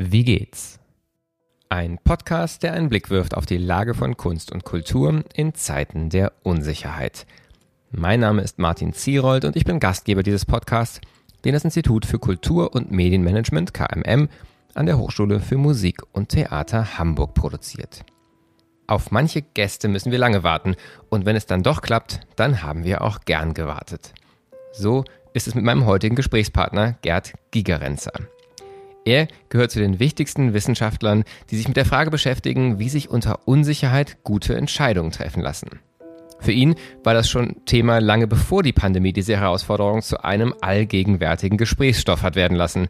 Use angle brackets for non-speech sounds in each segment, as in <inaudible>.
Wie geht's? Ein Podcast, der einen Blick wirft auf die Lage von Kunst und Kultur in Zeiten der Unsicherheit. Mein Name ist Martin Zierold und ich bin Gastgeber dieses Podcasts, den das Institut für Kultur und Medienmanagement KMM an der Hochschule für Musik und Theater Hamburg produziert. Auf manche Gäste müssen wir lange warten und wenn es dann doch klappt, dann haben wir auch gern gewartet. So ist es mit meinem heutigen Gesprächspartner Gerd Gigerenzer. Er gehört zu den wichtigsten Wissenschaftlern, die sich mit der Frage beschäftigen, wie sich unter Unsicherheit gute Entscheidungen treffen lassen. Für ihn war das schon Thema lange bevor die Pandemie diese Herausforderung zu einem allgegenwärtigen Gesprächsstoff hat werden lassen.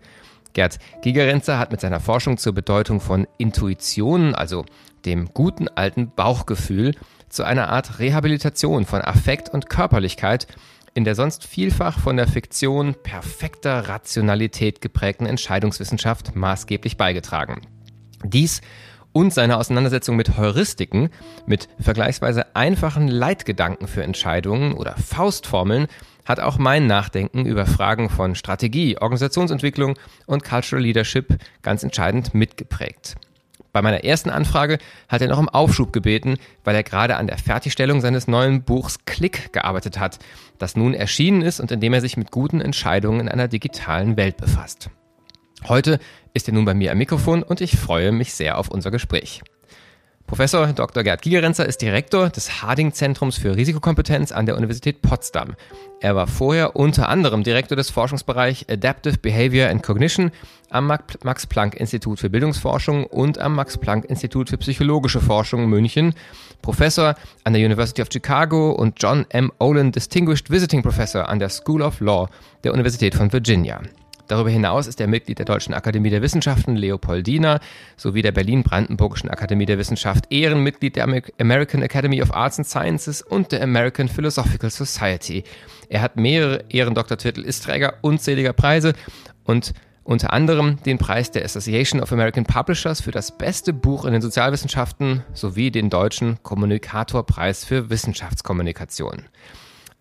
Gerd Gigerenzer hat mit seiner Forschung zur Bedeutung von Intuition, also dem guten alten Bauchgefühl, zu einer Art Rehabilitation von Affekt und Körperlichkeit in der sonst vielfach von der Fiktion perfekter Rationalität geprägten Entscheidungswissenschaft maßgeblich beigetragen. Dies und seine Auseinandersetzung mit Heuristiken, mit vergleichsweise einfachen Leitgedanken für Entscheidungen oder Faustformeln, hat auch mein Nachdenken über Fragen von Strategie, Organisationsentwicklung und Cultural Leadership ganz entscheidend mitgeprägt. Bei meiner ersten Anfrage hat er noch um Aufschub gebeten, weil er gerade an der Fertigstellung seines neuen Buchs Klick gearbeitet hat, das nun erschienen ist und in dem er sich mit guten Entscheidungen in einer digitalen Welt befasst. Heute ist er nun bei mir am Mikrofon und ich freue mich sehr auf unser Gespräch. Professor Dr. Gerd Gigerenzer ist Direktor des Harding Zentrums für Risikokompetenz an der Universität Potsdam. Er war vorher unter anderem Direktor des Forschungsbereichs Adaptive Behavior and Cognition am Max Planck Institut für Bildungsforschung und am Max Planck Institut für Psychologische Forschung München, Professor an der University of Chicago und John M. Olin Distinguished Visiting Professor an der School of Law der Universität von Virginia. Darüber hinaus ist er Mitglied der Deutschen Akademie der Wissenschaften Leopoldina sowie der Berlin-Brandenburgischen Akademie der Wissenschaft, Ehrenmitglied der American Academy of Arts and Sciences und der American Philosophical Society. Er hat mehrere Ehrendoktortitel, ist Träger unzähliger Preise und unter anderem den Preis der Association of American Publishers für das beste Buch in den Sozialwissenschaften sowie den deutschen Kommunikatorpreis für Wissenschaftskommunikation.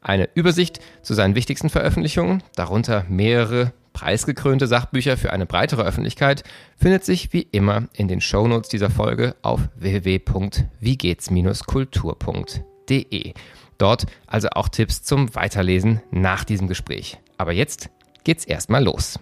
Eine Übersicht zu seinen wichtigsten Veröffentlichungen, darunter mehrere preisgekrönte Sachbücher für eine breitere Öffentlichkeit findet sich wie immer in den Shownotes dieser Folge auf www.wiegehts-kultur.de. Dort also auch Tipps zum Weiterlesen nach diesem Gespräch. Aber jetzt geht's erstmal los.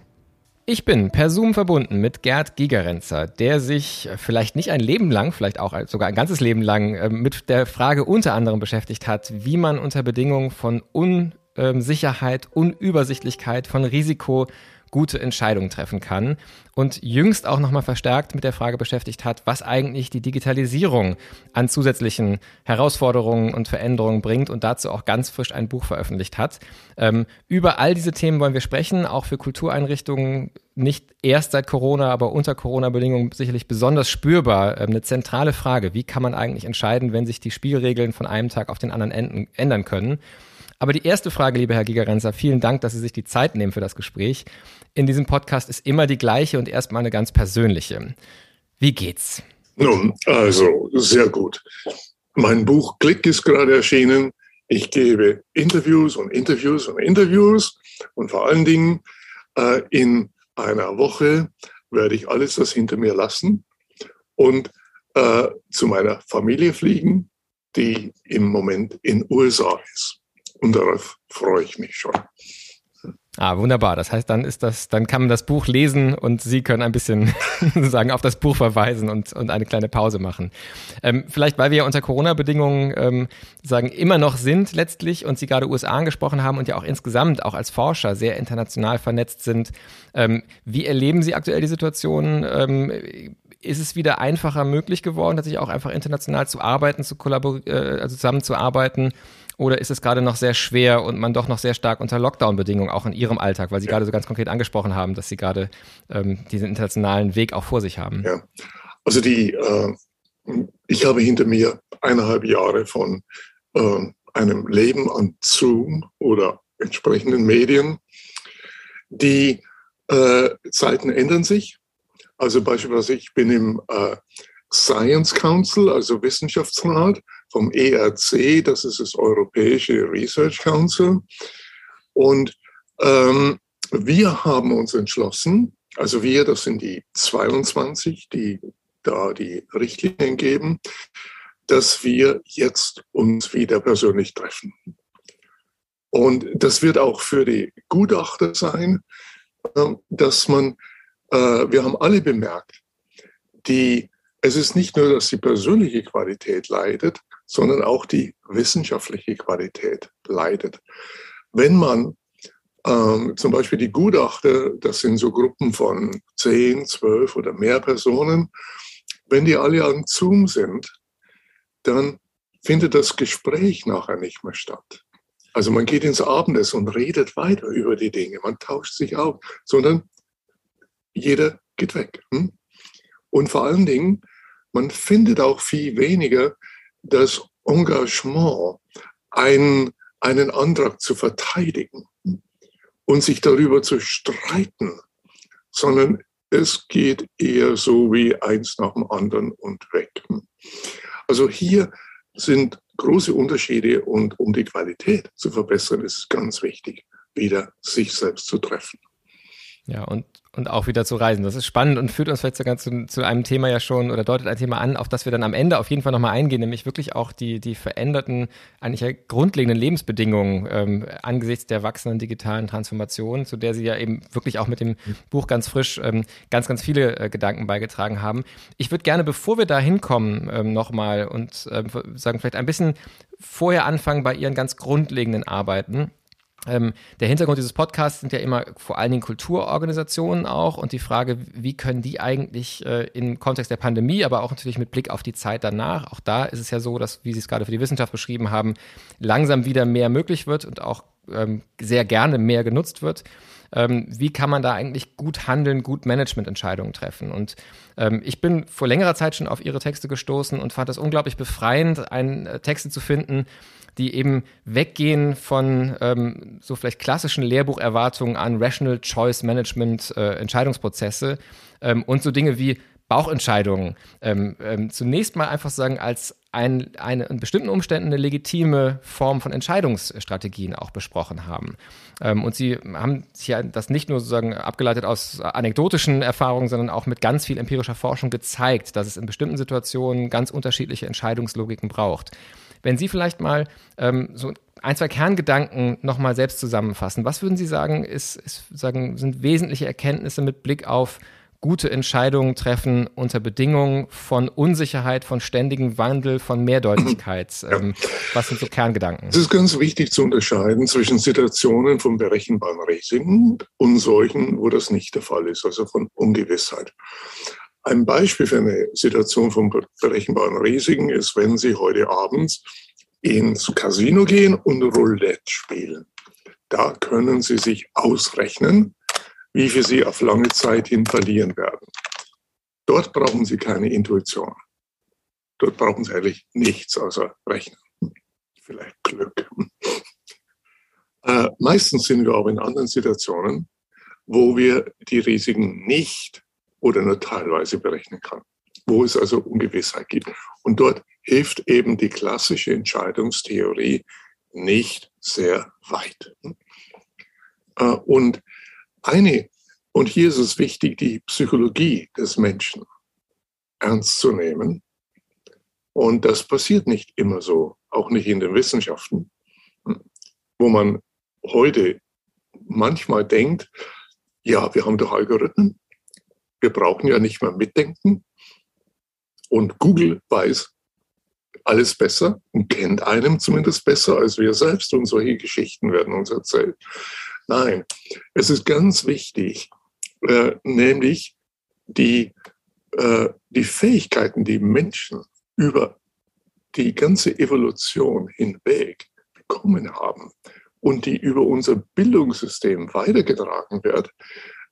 Ich bin per Zoom verbunden mit Gerd Gigerenzer, der sich vielleicht nicht ein Leben lang, vielleicht auch sogar ein ganzes Leben lang äh, mit der Frage unter anderem beschäftigt hat, wie man unter Bedingungen von un ähm, Sicherheit, Unübersichtlichkeit, von Risiko gute Entscheidungen treffen kann und jüngst auch nochmal verstärkt mit der Frage beschäftigt hat, was eigentlich die Digitalisierung an zusätzlichen Herausforderungen und Veränderungen bringt und dazu auch ganz frisch ein Buch veröffentlicht hat. Ähm, über all diese Themen wollen wir sprechen, auch für Kultureinrichtungen nicht erst seit Corona, aber unter Corona-Bedingungen sicherlich besonders spürbar. Ähm, eine zentrale Frage, wie kann man eigentlich entscheiden, wenn sich die Spielregeln von einem Tag auf den anderen ändern können? Aber die erste Frage, lieber Herr Gigerenzer, vielen Dank, dass Sie sich die Zeit nehmen für das Gespräch. In diesem Podcast ist immer die gleiche und erstmal eine ganz persönliche. Wie geht's? Nun, also sehr gut. Mein Buch Klick ist gerade erschienen. Ich gebe Interviews und Interviews und Interviews und vor allen Dingen äh, in einer Woche werde ich alles das hinter mir lassen und äh, zu meiner Familie fliegen, die im Moment in USA ist. Und darauf freue ich mich schon. Ah, wunderbar. Das heißt, dann ist das, dann kann man das Buch lesen und Sie können ein bisschen <laughs> sagen auf das Buch verweisen und, und eine kleine Pause machen. Ähm, vielleicht, weil wir ja unter Corona-Bedingungen ähm, sagen immer noch sind letztlich und Sie gerade USA angesprochen haben und ja auch insgesamt auch als Forscher sehr international vernetzt sind. Ähm, wie erleben Sie aktuell die Situation? Ähm, ist es wieder einfacher möglich geworden, tatsächlich auch einfach international zu arbeiten, zu kollaborieren, äh, also zusammenzuarbeiten? Oder ist es gerade noch sehr schwer und man doch noch sehr stark unter Lockdown-Bedingungen auch in Ihrem Alltag, weil Sie ja. gerade so ganz konkret angesprochen haben, dass Sie gerade ähm, diesen internationalen Weg auch vor sich haben? Ja, also die, äh, ich habe hinter mir eineinhalb Jahre von äh, einem Leben an Zoom oder entsprechenden Medien. Die äh, Zeiten ändern sich. Also beispielsweise, ich bin im äh, Science Council, also Wissenschaftsrat vom ERC, das ist das Europäische Research Council. Und ähm, wir haben uns entschlossen, Also wir, das sind die 22, die da die Richtlinien geben, dass wir jetzt uns wieder persönlich treffen. Und das wird auch für die Gutachter sein, ähm, dass man, äh, wir haben alle bemerkt, die, es ist nicht nur, dass die persönliche Qualität leidet, sondern auch die wissenschaftliche Qualität leidet. Wenn man ähm, zum Beispiel die Gutachter, das sind so Gruppen von 10, 12 oder mehr Personen, wenn die alle an Zoom sind, dann findet das Gespräch nachher nicht mehr statt. Also man geht ins Abendessen und redet weiter über die Dinge, man tauscht sich auf, sondern jeder geht weg. Hm? Und vor allen Dingen, man findet auch viel weniger das Engagement, einen, einen Antrag zu verteidigen und sich darüber zu streiten, sondern es geht eher so wie eins nach dem anderen und weg. Also hier sind große Unterschiede und um die Qualität zu verbessern, ist es ganz wichtig, wieder sich selbst zu treffen. Ja, und, und auch wieder zu reisen. Das ist spannend und führt uns vielleicht sogar zu, zu einem Thema ja schon oder deutet ein Thema an, auf das wir dann am Ende auf jeden Fall nochmal eingehen, nämlich wirklich auch die, die veränderten, eigentlich ja grundlegenden Lebensbedingungen ähm, angesichts der wachsenden digitalen Transformation, zu der Sie ja eben wirklich auch mit dem Buch ganz frisch ähm, ganz, ganz viele äh, Gedanken beigetragen haben. Ich würde gerne, bevor wir da hinkommen, ähm, nochmal und ähm, sagen, vielleicht ein bisschen vorher anfangen bei Ihren ganz grundlegenden Arbeiten. Ähm, der Hintergrund dieses Podcasts sind ja immer vor allen Dingen Kulturorganisationen auch und die Frage, wie können die eigentlich äh, im Kontext der Pandemie, aber auch natürlich mit Blick auf die Zeit danach, auch da ist es ja so, dass, wie Sie es gerade für die Wissenschaft beschrieben haben, langsam wieder mehr möglich wird und auch ähm, sehr gerne mehr genutzt wird. Ähm, wie kann man da eigentlich gut handeln, gut Managemententscheidungen treffen? Und ähm, ich bin vor längerer Zeit schon auf Ihre Texte gestoßen und fand es unglaublich befreiend, einen äh, Texte zu finden, die eben weggehen von ähm, so vielleicht klassischen Lehrbucherwartungen an Rational Choice Management äh, Entscheidungsprozesse ähm, und so Dinge wie Bauchentscheidungen ähm, ähm, zunächst mal einfach sagen, als ein, eine in bestimmten Umständen eine legitime Form von Entscheidungsstrategien auch besprochen haben. Ähm, und sie haben sich ja das nicht nur sozusagen abgeleitet aus anekdotischen Erfahrungen, sondern auch mit ganz viel empirischer Forschung gezeigt, dass es in bestimmten Situationen ganz unterschiedliche Entscheidungslogiken braucht. Wenn Sie vielleicht mal ähm, so ein, zwei Kerngedanken nochmal selbst zusammenfassen, was würden Sie sagen, ist, ist, sagen, sind wesentliche Erkenntnisse mit Blick auf gute Entscheidungen treffen unter Bedingungen von Unsicherheit, von ständigem Wandel, von Mehrdeutigkeit? Ähm, was sind so Kerngedanken? Es ist ganz wichtig zu unterscheiden zwischen Situationen von berechenbaren Risiken und solchen, wo das nicht der Fall ist, also von Ungewissheit. Ein Beispiel für eine Situation von berechenbaren Risiken ist, wenn Sie heute Abend ins Casino gehen und Roulette spielen. Da können Sie sich ausrechnen, wie viel Sie auf lange Zeit hin verlieren werden. Dort brauchen Sie keine Intuition. Dort brauchen Sie eigentlich nichts außer Rechnen. Vielleicht Glück. <laughs> Äh, meistens sind wir auch in anderen Situationen, wo wir die Risiken nicht oder nur teilweise berechnen kann, wo es also Ungewissheit gibt. Und dort hilft eben die klassische Entscheidungstheorie nicht sehr weit. Äh, und eine, und hier ist es wichtig, die Psychologie des Menschen ernst zu nehmen. Und das passiert nicht immer so, auch nicht in den Wissenschaften, wo man heute manchmal denkt, ja, wir haben doch Algorithmen, wir brauchen ja nicht mehr mitdenken. Und Google weiß alles besser und kennt einem zumindest besser als wir selbst. Und solche Geschichten werden uns erzählt. Nein, es ist ganz wichtig, äh, nämlich die, äh, die Fähigkeiten, die Menschen über die ganze Evolution hinweg bekommen haben und die über unser Bildungssystem weitergetragen wird,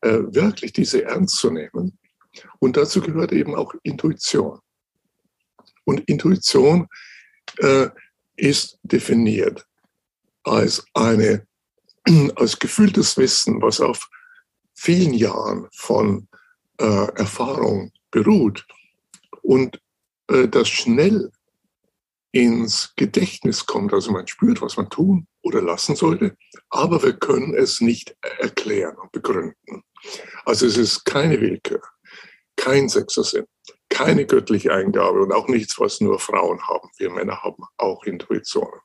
äh, wirklich diese ernst zu nehmen. Und dazu gehört eben auch Intuition. Und Intuition äh, ist definiert als eine, <clears throat> als gefühltes Wissen, was auf vielen Jahren von äh, Erfahrung beruht und äh, das schnell ins Gedächtnis kommt. Also man spürt, was man tun oder lassen sollte, aber wir können es nicht erklären und begründen. Also es ist keine Willkür, kein Sechsersinn, keine göttliche Eingabe und auch nichts, was nur Frauen haben. Wir Männer haben auch Intuitionen.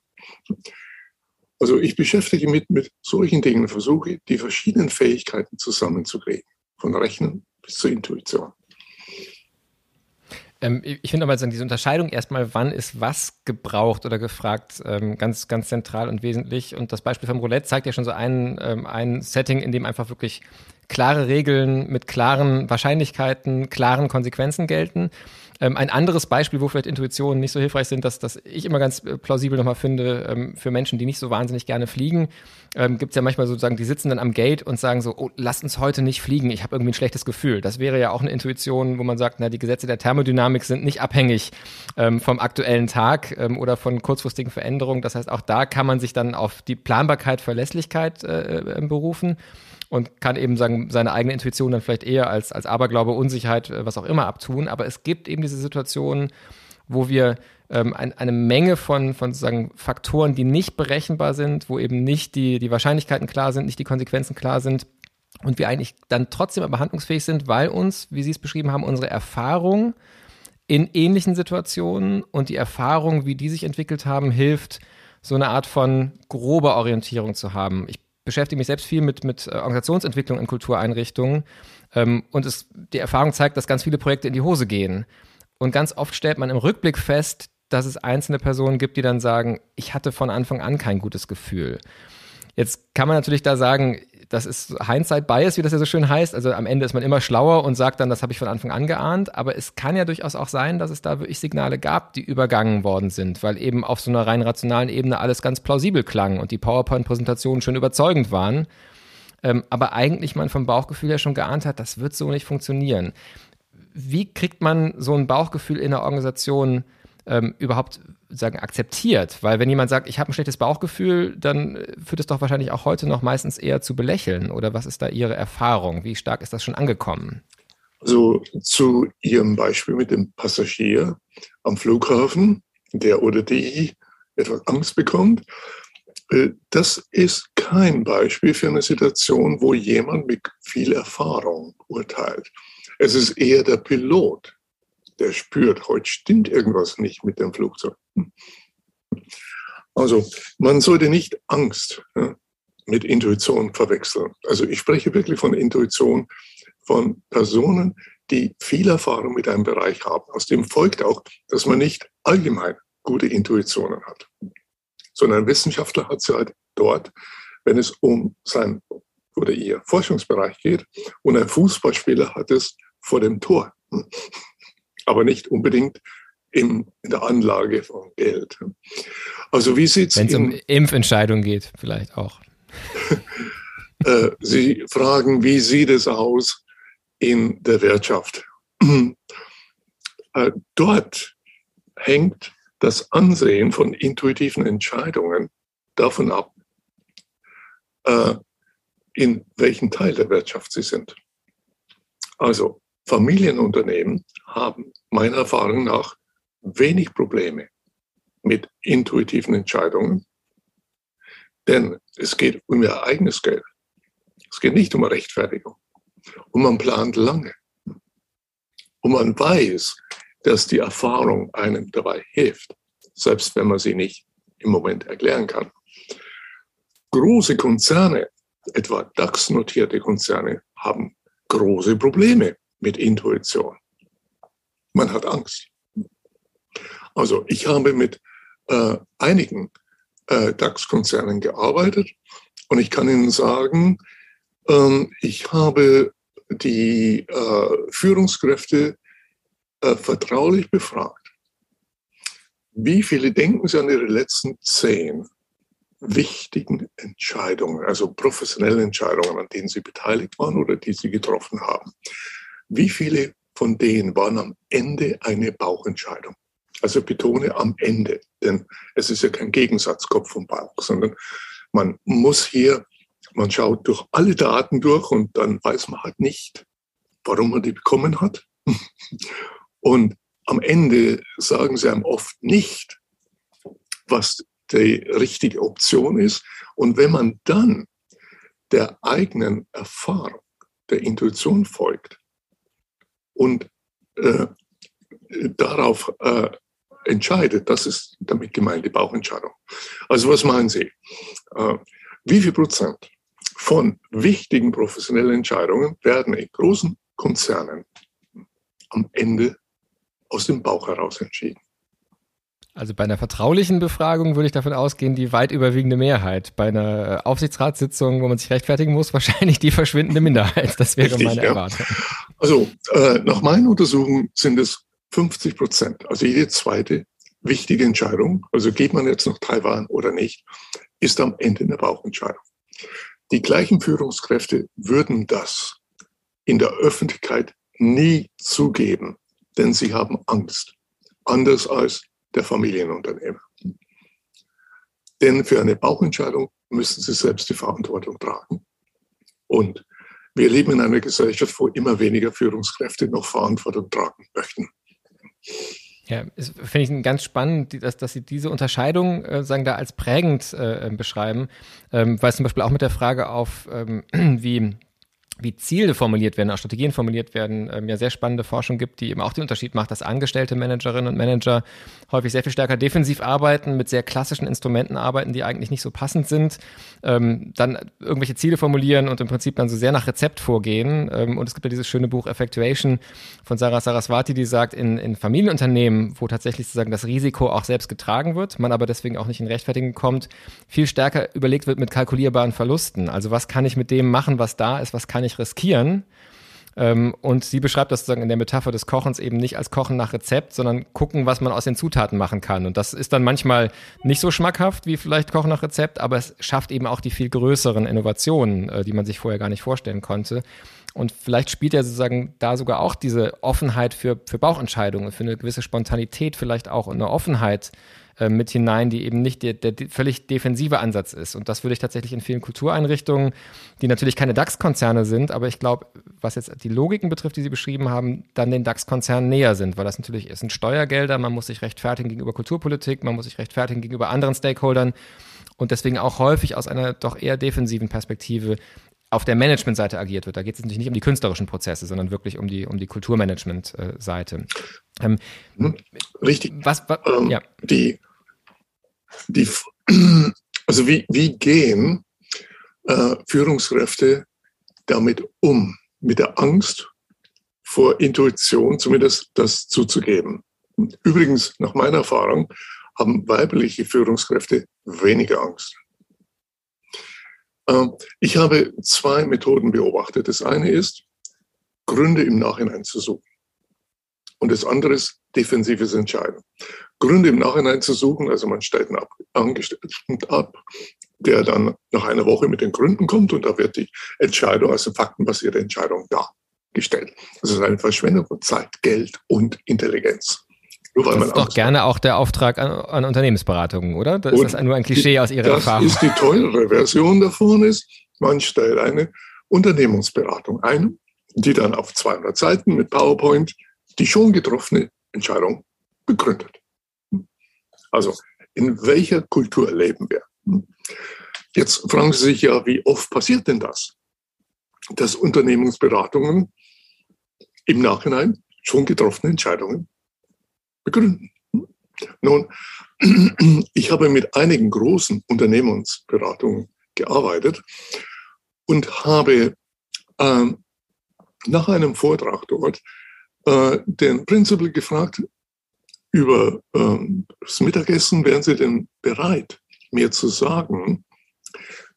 Also ich beschäftige mich mit solchen Dingen, versuche die verschiedenen Fähigkeiten zusammenzukriegen, von Rechnen bis zur Intuition. Ähm, ich finde aber also diese Unterscheidung erstmal, wann ist was gebraucht oder gefragt, ähm, ganz, ganz zentral und wesentlich. Und das Beispiel vom Roulette zeigt ja schon so ein, ähm, ein Setting, in dem einfach wirklich klare Regeln mit klaren Wahrscheinlichkeiten, klaren Konsequenzen gelten. Ähm, ein anderes Beispiel, wo vielleicht Intuitionen nicht so hilfreich sind, dass, dass ich immer ganz äh, plausibel nochmal finde, ähm, für Menschen, die nicht so wahnsinnig gerne fliegen, ähm, gibt es ja manchmal sozusagen, die sitzen dann am Gate und sagen so, oh, lasst uns heute nicht fliegen, ich habe irgendwie ein schlechtes Gefühl. Das wäre ja auch eine Intuition, wo man sagt, na, die Gesetze der Thermodynamik sind nicht abhängig ähm, vom aktuellen Tag ähm, oder von kurzfristigen Veränderungen. Das heißt, auch da kann man sich dann auf die Planbarkeit, Verlässlichkeit äh, äh berufen und kann eben sagen, seine eigene Intuition dann vielleicht eher als, als Aberglaube, Unsicherheit, äh, was auch immer abtun. Aber es gibt eben diese Situationen, wo wir ähm, ein, eine Menge von, von sozusagen Faktoren, die nicht berechenbar sind, wo eben nicht die, die Wahrscheinlichkeiten klar sind, nicht die Konsequenzen klar sind und wir eigentlich dann trotzdem aber handlungsfähig sind, weil uns, wie Sie es beschrieben haben, unsere Erfahrung in ähnlichen Situationen und die Erfahrung, wie die sich entwickelt haben, hilft, so eine Art von grober Orientierung zu haben. Ich beschäftige mich selbst viel mit, mit äh, Organisationsentwicklung in Kultureinrichtungen. Ähm, und es, die Erfahrung zeigt, dass ganz viele Projekte in die Hose gehen. Und ganz oft stellt man im Rückblick fest, dass es einzelne Personen gibt, die dann sagen, ich hatte von Anfang an kein gutes Gefühl. Jetzt kann man natürlich da sagen, das ist Hindsight Bias, wie das ja so schön heißt. Also am Ende ist man immer schlauer und sagt dann, das habe ich von Anfang an geahnt. Aber es kann ja durchaus auch sein, dass es da wirklich Signale gab, die übergangen worden sind, weil eben auf so einer rein rationalen Ebene alles ganz plausibel klang und die PowerPoint-Präsentationen schon überzeugend waren. Ähm, aber eigentlich man vom Bauchgefühl ja schon geahnt hat, das wird so nicht funktionieren. Wie kriegt man so ein Bauchgefühl in der Organisation ähm, überhaupt sagen akzeptiert, weil wenn jemand sagt, ich habe ein schlechtes Bauchgefühl, dann äh, führt es doch wahrscheinlich auch heute noch meistens eher zu belächeln oder was ist da Ihre Erfahrung? Wie stark ist das schon angekommen? Also zu Ihrem Beispiel mit dem Passagier am Flughafen, der oder die etwas Angst bekommt, äh, das ist kein Beispiel für eine Situation, wo jemand mit viel Erfahrung urteilt. Es ist eher der Pilot, der spürt, heute stimmt irgendwas nicht mit dem Flugzeug. Also man sollte nicht Angst mit Intuition verwechseln. Also ich spreche wirklich von Intuition von Personen, die viel Erfahrung mit einem Bereich haben. Aus dem folgt auch, dass man nicht allgemein gute Intuitionen hat, sondern ein Wissenschaftler hat sie halt dort, wenn es um sein oder ihr Forschungsbereich geht und ein Fußballspieler hat es vor dem Tor aber nicht unbedingt in, in der Anlage von Geld. Also wie sieht es Wenn es um Impfentscheidungen geht, vielleicht auch. <laughs> Äh, Sie fragen, wie sieht es aus in der Wirtschaft? Äh, dort hängt das Ansehen von intuitiven Entscheidungen davon ab, äh, in welchem Teil der Wirtschaft sie sind. Also Familienunternehmen haben meiner Erfahrung nach wenig Probleme mit intuitiven Entscheidungen, denn es geht um ihr eigenes Geld. Es geht nicht um Rechtfertigung. Und man plant lange. Und man weiß, dass die Erfahrung einem dabei hilft, selbst wenn man sie nicht im Moment erklären kann. Große Konzerne, etwa DAX-notierte Konzerne, haben große Probleme mit Intuition. Man hat Angst. Also ich habe mit äh, einigen äh, DAX-Konzernen gearbeitet und ich kann Ihnen sagen, ähm, ich habe die äh, Führungskräfte äh, vertraulich befragt. Wie viele denken Sie an Ihre letzten zehn wichtigen Entscheidungen, also professionelle Entscheidungen, an denen Sie beteiligt waren oder die Sie getroffen haben? Wie viele von denen waren am Ende eine Bauchentscheidung? Also betone am Ende, denn es ist ja kein Gegensatz Kopf und Bauch, sondern man muss hier, man schaut durch alle Daten durch und dann weiß man halt nicht, warum man die bekommen hat. <laughs> Und am Ende sagen sie einem oft nicht, was die richtige Option ist. Und wenn man dann der eigenen Erfahrung, der Intuition folgt und äh, darauf äh, entscheidet, das ist damit gemeint die Bauchentscheidung. Also was meinen Sie? Äh, wie viel Prozent von wichtigen professionellen Entscheidungen werden in großen Konzernen am Ende aus dem Bauch heraus entschieden? Also bei einer vertraulichen Befragung würde ich davon ausgehen, die weit überwiegende Mehrheit. Bei einer äh, Aufsichtsratssitzung, wo man sich rechtfertigen muss, <laughs> wahrscheinlich die verschwindende Minderheit. Das wäre Richtig, meine ja. Erwartung. Also äh, nach meinen Untersuchungen sind es 50 Prozent. Also jede zweite wichtige Entscheidung, also geht man jetzt nach Taiwan oder nicht, ist am Ende eine Bauchentscheidung. Die gleichen Führungskräfte würden das in der Öffentlichkeit nie zugeben, denn sie haben Angst. Anders als der Familienunternehmer. Denn für eine Bauchentscheidung müssen sie selbst die Verantwortung tragen. Und wir leben in einer Gesellschaft, wo immer weniger Führungskräfte noch Verantwortung tragen möchten. Ja, finde ich ganz spannend, dass, dass Sie diese Unterscheidung äh, sagen da als prägend äh, beschreiben, ähm, weil es zum Beispiel auch mit der Frage auf, ähm, <clears throat> wie wie Ziele formuliert werden, auch Strategien formuliert werden, ähm, ja sehr spannende Forschung gibt, die eben auch den Unterschied macht, dass angestellte Managerinnen und Manager häufig sehr viel stärker defensiv arbeiten, mit sehr klassischen Instrumenten arbeiten, die eigentlich nicht so passend sind, ähm, dann irgendwelche Ziele formulieren und im Prinzip dann so sehr nach Rezept vorgehen. Ähm, und es gibt ja dieses schöne Buch Effectuation von Sarah Saraswati, die sagt, in, in Familienunternehmen, wo tatsächlich sozusagen das Risiko auch selbst getragen wird, man aber deswegen auch nicht in Rechtfertigen kommt, viel stärker überlegt wird mit kalkulierbaren Verlusten. Also was kann ich mit dem machen, was da ist, was kann ich nicht riskieren. Ähm, und sie beschreibt das sozusagen in der Metapher des Kochens eben nicht als Kochen nach Rezept, sondern gucken, was man aus den Zutaten machen kann. Und das ist dann manchmal nicht so schmackhaft wie vielleicht Kochen nach Rezept, aber es schafft eben auch die viel größeren Innovationen, äh, die man sich vorher gar nicht vorstellen konnte. Und vielleicht spielt er sozusagen da sogar auch diese Offenheit für, für Bauchentscheidungen, für eine gewisse Spontanität vielleicht auch und eine Offenheit äh, mit hinein, die eben nicht der, der völlig defensive Ansatz ist. Und das würde ich tatsächlich in vielen Kultureinrichtungen, die natürlich keine DAX-Konzerne sind, aber ich glaube, was jetzt die Logiken betrifft, die Sie beschrieben haben, dann den DAX-Konzernen näher sind, weil das natürlich ist, sind Steuergelder, man muss sich rechtfertigen gegenüber Kulturpolitik, man muss sich rechtfertigen gegenüber anderen Stakeholdern und deswegen auch häufig aus einer doch eher defensiven Perspektive auf der Managementseite agiert wird. Da geht es natürlich nicht um die künstlerischen Prozesse, sondern wirklich um die, um die Kulturmanagement-Seite. Ähm, hm, Richtig. Was, was ähm, ja. Die die, <clears throat> also wie, wie gehen äh, Führungskräfte damit um, mit der Angst vor Intuition, zumindest das zuzugeben. Übrigens, nach meiner Erfahrung, haben weibliche Führungskräfte weniger Angst. Äh, ich habe zwei Methoden beobachtet. Das eine ist, Gründe im Nachhinein zu suchen. Und das andere ist defensives Entscheiden. Gründe im Nachhinein zu suchen. Also man stellt einen Angestellten ab, der dann nach einer Woche mit den Gründen kommt und da wird die Entscheidung, also faktenbasierte Entscheidung dargestellt. Das ist eine Verschwendung von Zeit, Geld und Intelligenz. Nur weil das man ist doch gerne auch der Auftrag an, an Unternehmensberatungen, oder? Das ist das nur ein Klischee die, aus Ihrer das Erfahrung? Das ist die teure Version davon ist, man stellt eine Unternehmensberatung ein, die dann auf 200 Seiten mit PowerPoint die schon getroffene Entscheidung begründet. Also in welcher Kultur leben wir? Jetzt fragen Sie sich ja, wie oft passiert denn das? Dass Unternehmensberatungen im Nachhinein schon getroffene Entscheidungen begründen. Nun, <clears throat> ich habe mit einigen großen Unternehmensberatungen gearbeitet und habe äh, nach einem Vortrag dort äh, den Principal gefragt, über ähm, das Mittagessen wären Sie denn bereit, mir zu sagen,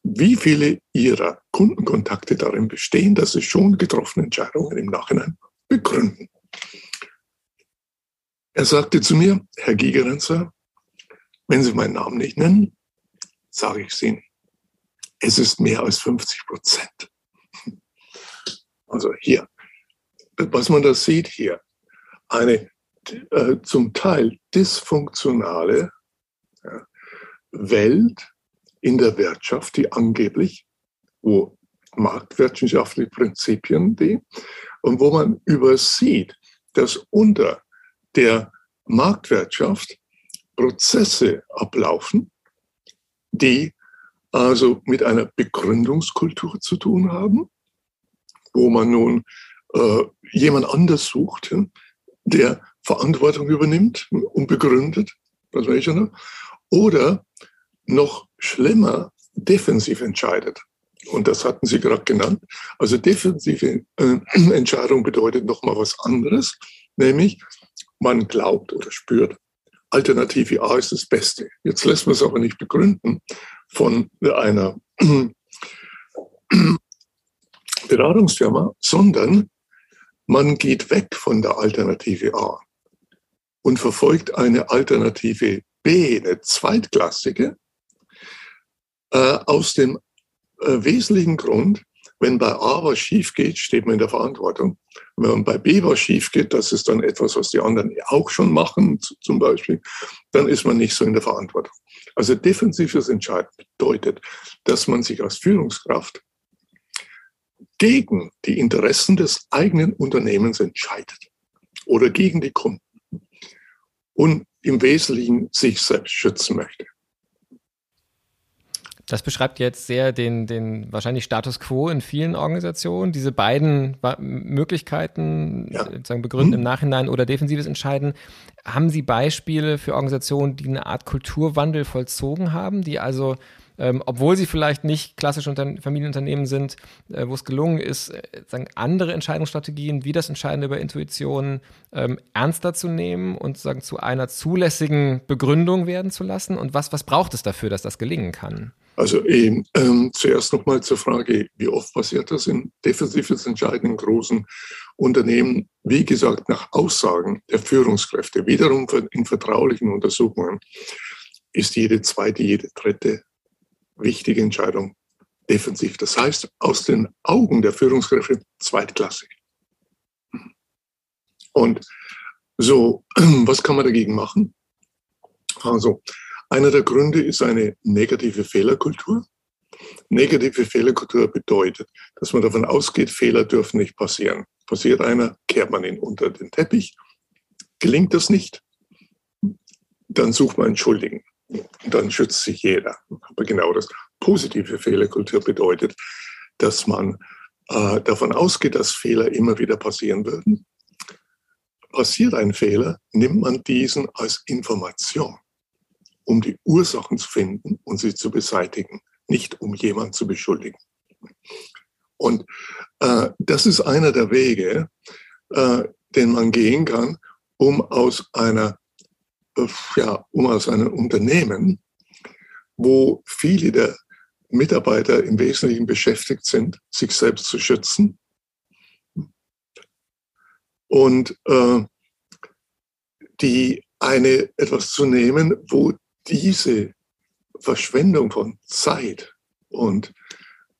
wie viele Ihrer Kundenkontakte darin bestehen, dass Sie schon getroffene Entscheidungen im Nachhinein begründen. Er sagte zu mir, Herr Gigerenzer, wenn Sie meinen Namen nicht nennen, sage ich es Ihnen, es ist mehr als 50 Prozent. Also hier, was man da sieht hier, eine äh, zum Teil dysfunktionale Welt in der Wirtschaft, die angeblich, wo marktwirtschaftliche Prinzipien die, und wo man übersieht, dass unter der Marktwirtschaft Prozesse ablaufen, die also mit einer Begründungskultur zu tun haben, wo man nun äh, jemand anders sucht, der Verantwortung übernimmt und begründet, was weiß ich noch, oder noch schlimmer, defensiv entscheidet. Und das hatten Sie gerade genannt. Also defensive äh, <clears throat> Entscheidung bedeutet nochmal was anderes, nämlich man glaubt oder spürt, Alternative A ist das Beste. Jetzt lässt man es aber nicht begründen von einer <clears throat> Beratungsfirma, sondern man geht weg von der Alternative A und verfolgt eine Alternative B, eine zweitklassige, äh, aus dem äh, wesentlichen Grund, wenn bei A was schief geht, steht man in der Verantwortung. Und wenn bei B was schief geht, das ist dann etwas, was die anderen auch schon machen, zum Beispiel, dann ist man nicht so in der Verantwortung. Also defensives Entscheiden bedeutet, dass man sich als Führungskraft gegen die Interessen des eigenen Unternehmens entscheidet oder gegen die Kunden und im Wesentlichen sich selbst schützen möchte. Das beschreibt jetzt sehr den, den wahrscheinlich Status quo in vielen Organisationen. Diese beiden Möglichkeiten, ja. sozusagen begründen mhm. im Nachhinein oder defensives Entscheiden. Haben Sie Beispiele für Organisationen, die eine Art Kulturwandel vollzogen haben, die also ähm, obwohl sie vielleicht nicht klassische Unter Familienunternehmen sind, äh, wo es gelungen ist, äh, sagen, andere Entscheidungsstrategien wie das Entscheiden über Intuition ähm, ernster zu nehmen und sagen, zu einer zulässigen Begründung werden zu lassen? Und was, was braucht es dafür, dass das gelingen kann? Also ähm, ähm, zuerst nochmal zur Frage, wie oft passiert das in defensives Entscheiden in großen Unternehmen? Wie gesagt, nach Aussagen der Führungskräfte, wiederum in vertraulichen Untersuchungen, ist jede zweite, jede dritte wichtige Entscheidung defensiv. Das heißt, aus den Augen der Führungskräfte zweitklassig. Und so, <clears throat> was kann man dagegen machen? Also, einer der Gründe ist eine negative Fehlerkultur. Negative Fehlerkultur bedeutet, dass man davon ausgeht, Fehler dürfen nicht passieren. Passiert einer, kehrt man ihn unter den Teppich. Gelingt das nicht, dann sucht man einen Schuldigen dann schützt sich jeder. Aber genau das positive Fehlerkultur bedeutet, dass man äh, davon ausgeht, dass Fehler immer wieder passieren würden. Passiert ein Fehler, nimmt man diesen als Information, um die Ursachen zu finden und sie zu beseitigen, nicht um jemanden zu beschuldigen. Und äh, das ist einer der Wege, äh, den man gehen kann, um aus einer ja, um aus einem Unternehmen, wo viele der Mitarbeiter im Wesentlichen beschäftigt sind, sich selbst zu schützen. Und äh, die eine etwas zu nehmen, wo diese Verschwendung von Zeit und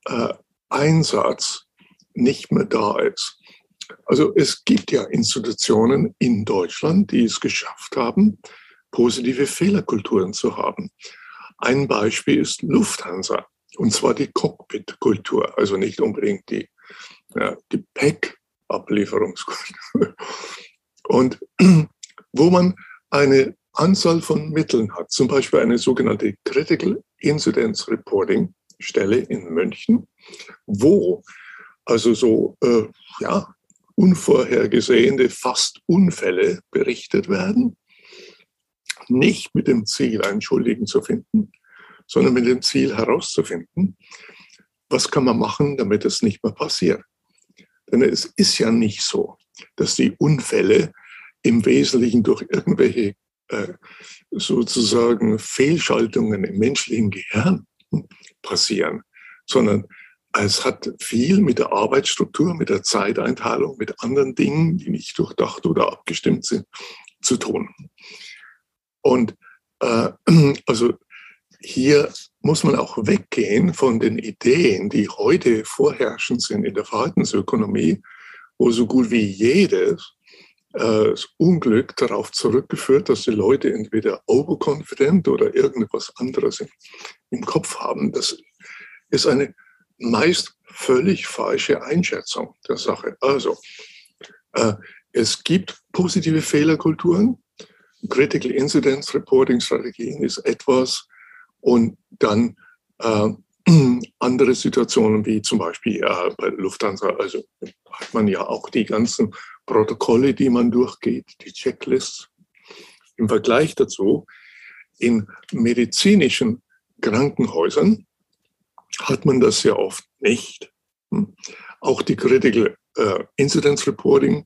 äh, Einsatz nicht mehr da ist. Also es gibt ja Institutionen in Deutschland, die es geschafft haben, positive Fehlerkulturen zu haben. Ein Beispiel ist Lufthansa, und zwar die Cockpit-Kultur, also nicht unbedingt die, ja, die Pack-Ablieferungskultur. Und <clears throat> wo man eine Anzahl von Mitteln hat, zum Beispiel eine sogenannte Critical Incidence Reporting Stelle in München, wo also so äh, ja, unvorhergesehene fast Unfälle berichtet werden nicht mit dem Ziel, einen Schuldigen zu finden, sondern mit dem Ziel herauszufinden, was kann man machen, damit es nicht mehr passiert. Denn es ist ja nicht so, dass die Unfälle im Wesentlichen durch irgendwelche äh, sozusagen Fehlschaltungen im menschlichen Gehirn passieren, sondern es hat viel mit der Arbeitsstruktur, mit der Zeiteinteilung, mit anderen Dingen, die nicht durchdacht oder abgestimmt sind, zu tun. Und äh, <clears throat> also hier muss man auch weggehen von den Ideen, die heute vorherrschend sind in der Verhaltensökonomie, wo so gut wie jedes äh, das Unglück darauf zurückgeführt, dass die Leute entweder overconfident oder irgendwas anderes im, im Kopf haben. Das ist eine meist völlig falsche Einschätzung der Sache. Also, äh, es gibt positive Fehlerkulturen, Critical Incidence Reporting Strategien ist etwas und dann äh, <clears throat> andere Situationen wie zum Beispiel äh, bei Lufthansa, also hat man ja auch die ganzen Protokolle, die man durchgeht, die Checklists. Im Vergleich dazu, in medizinischen Krankenhäusern hat man das sehr oft nicht. Hm. Auch die Critical äh, Incidence Reporting,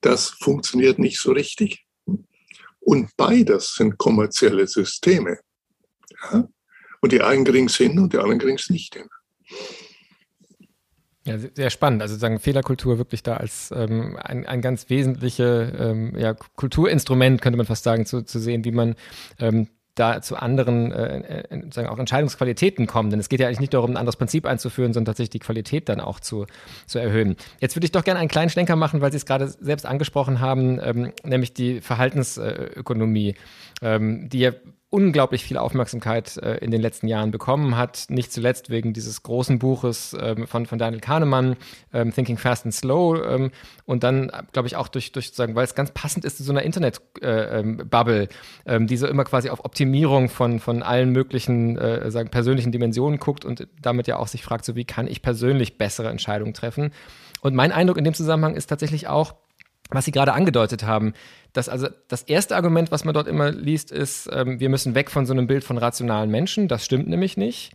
das funktioniert nicht so richtig. Und beides sind kommerzielle Systeme. Ja? Und die einen kriegen es hin und die anderen kriegen es nicht hin. Ja, sehr spannend. Also sagen Fehlerkultur wirklich da als ähm, ein, ein ganz wesentliches ähm, ja, Kulturinstrument, könnte man fast sagen, zu, zu sehen, wie man ähm, da zu anderen äh, äh, sagen auch Entscheidungsqualitäten kommen. Denn es geht ja eigentlich nicht darum, ein anderes Prinzip einzuführen, sondern tatsächlich die Qualität dann auch zu, zu erhöhen. Jetzt würde ich doch gerne einen kleinen Schlenker machen, weil Sie es gerade selbst angesprochen haben, ähm, nämlich die Verhaltensökonomie, ähm, die ja unglaublich viel Aufmerksamkeit äh, in den letzten Jahren bekommen hat. Nicht zuletzt wegen dieses großen Buches ähm, von, von Daniel Kahnemann, ähm, Thinking Fast and Slow. Ähm, und dann, glaube ich, auch durch, durch sagen, weil es ganz passend ist zu so einer Internet-Bubble, äh, ähm, die so immer quasi auf Optimierung von, von allen möglichen äh, sagen, persönlichen Dimensionen guckt und damit ja auch sich fragt, so wie kann ich persönlich bessere Entscheidungen treffen. Und mein Eindruck in dem Zusammenhang ist tatsächlich auch, was Sie gerade angedeutet haben, dass also das erste Argument, was man dort immer liest, ist, ähm, wir müssen weg von so einem Bild von rationalen Menschen. Das stimmt nämlich nicht.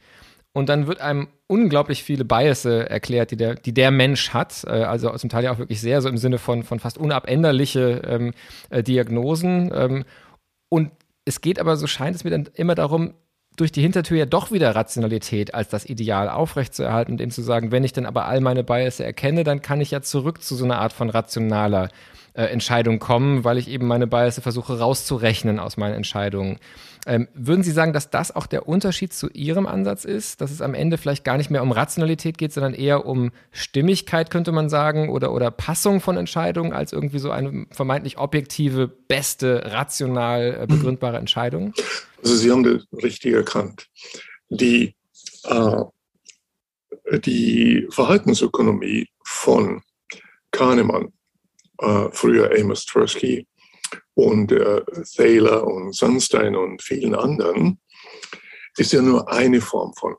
Und dann wird einem unglaublich viele Biases erklärt, die der, die der Mensch hat. Äh, also zum Teil ja auch wirklich sehr so im Sinne von, von fast unabänderliche ähm, äh, Diagnosen. Ähm, und es geht aber, so scheint es mir dann immer darum, durch die Hintertür ja doch wieder Rationalität als das Ideal aufrechtzuerhalten und eben zu sagen, wenn ich dann aber all meine Biases erkenne, dann kann ich ja zurück zu so einer Art von rationaler äh, Entscheidung kommen, weil ich eben meine Biases versuche rauszurechnen aus meinen Entscheidungen. Ähm, würden Sie sagen, dass das auch der Unterschied zu Ihrem Ansatz ist, dass es am Ende vielleicht gar nicht mehr um Rationalität geht, sondern eher um Stimmigkeit, könnte man sagen, oder, oder Passung von Entscheidungen als irgendwie so eine vermeintlich objektive, beste, rational äh, begründbare Entscheidung? Also Sie haben das richtig erkannt. Die, äh, die Verhaltensökonomie von Kahnemann, äh, früher Amos Tversky und äh, Thaler und Sunstein und vielen anderen, ist ja nur eine Form von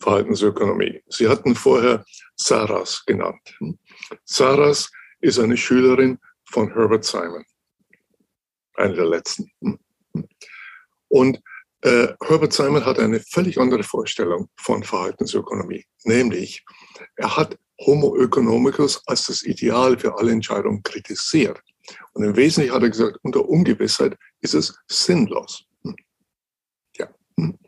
Verhaltensökonomie. Sie hatten vorher Saras genannt. Saras ist eine Schülerin von Herbert Simon, eine der letzten. Und äh, Herbert Simon hat eine völlig andere Vorstellung von Verhaltensökonomie, nämlich er hat Homo economicus als das Ideal für alle Entscheidungen kritisiert. Und im Wesentlichen hat er gesagt, unter Ungewissheit ist es sinnlos. Hm. Ja. Hm.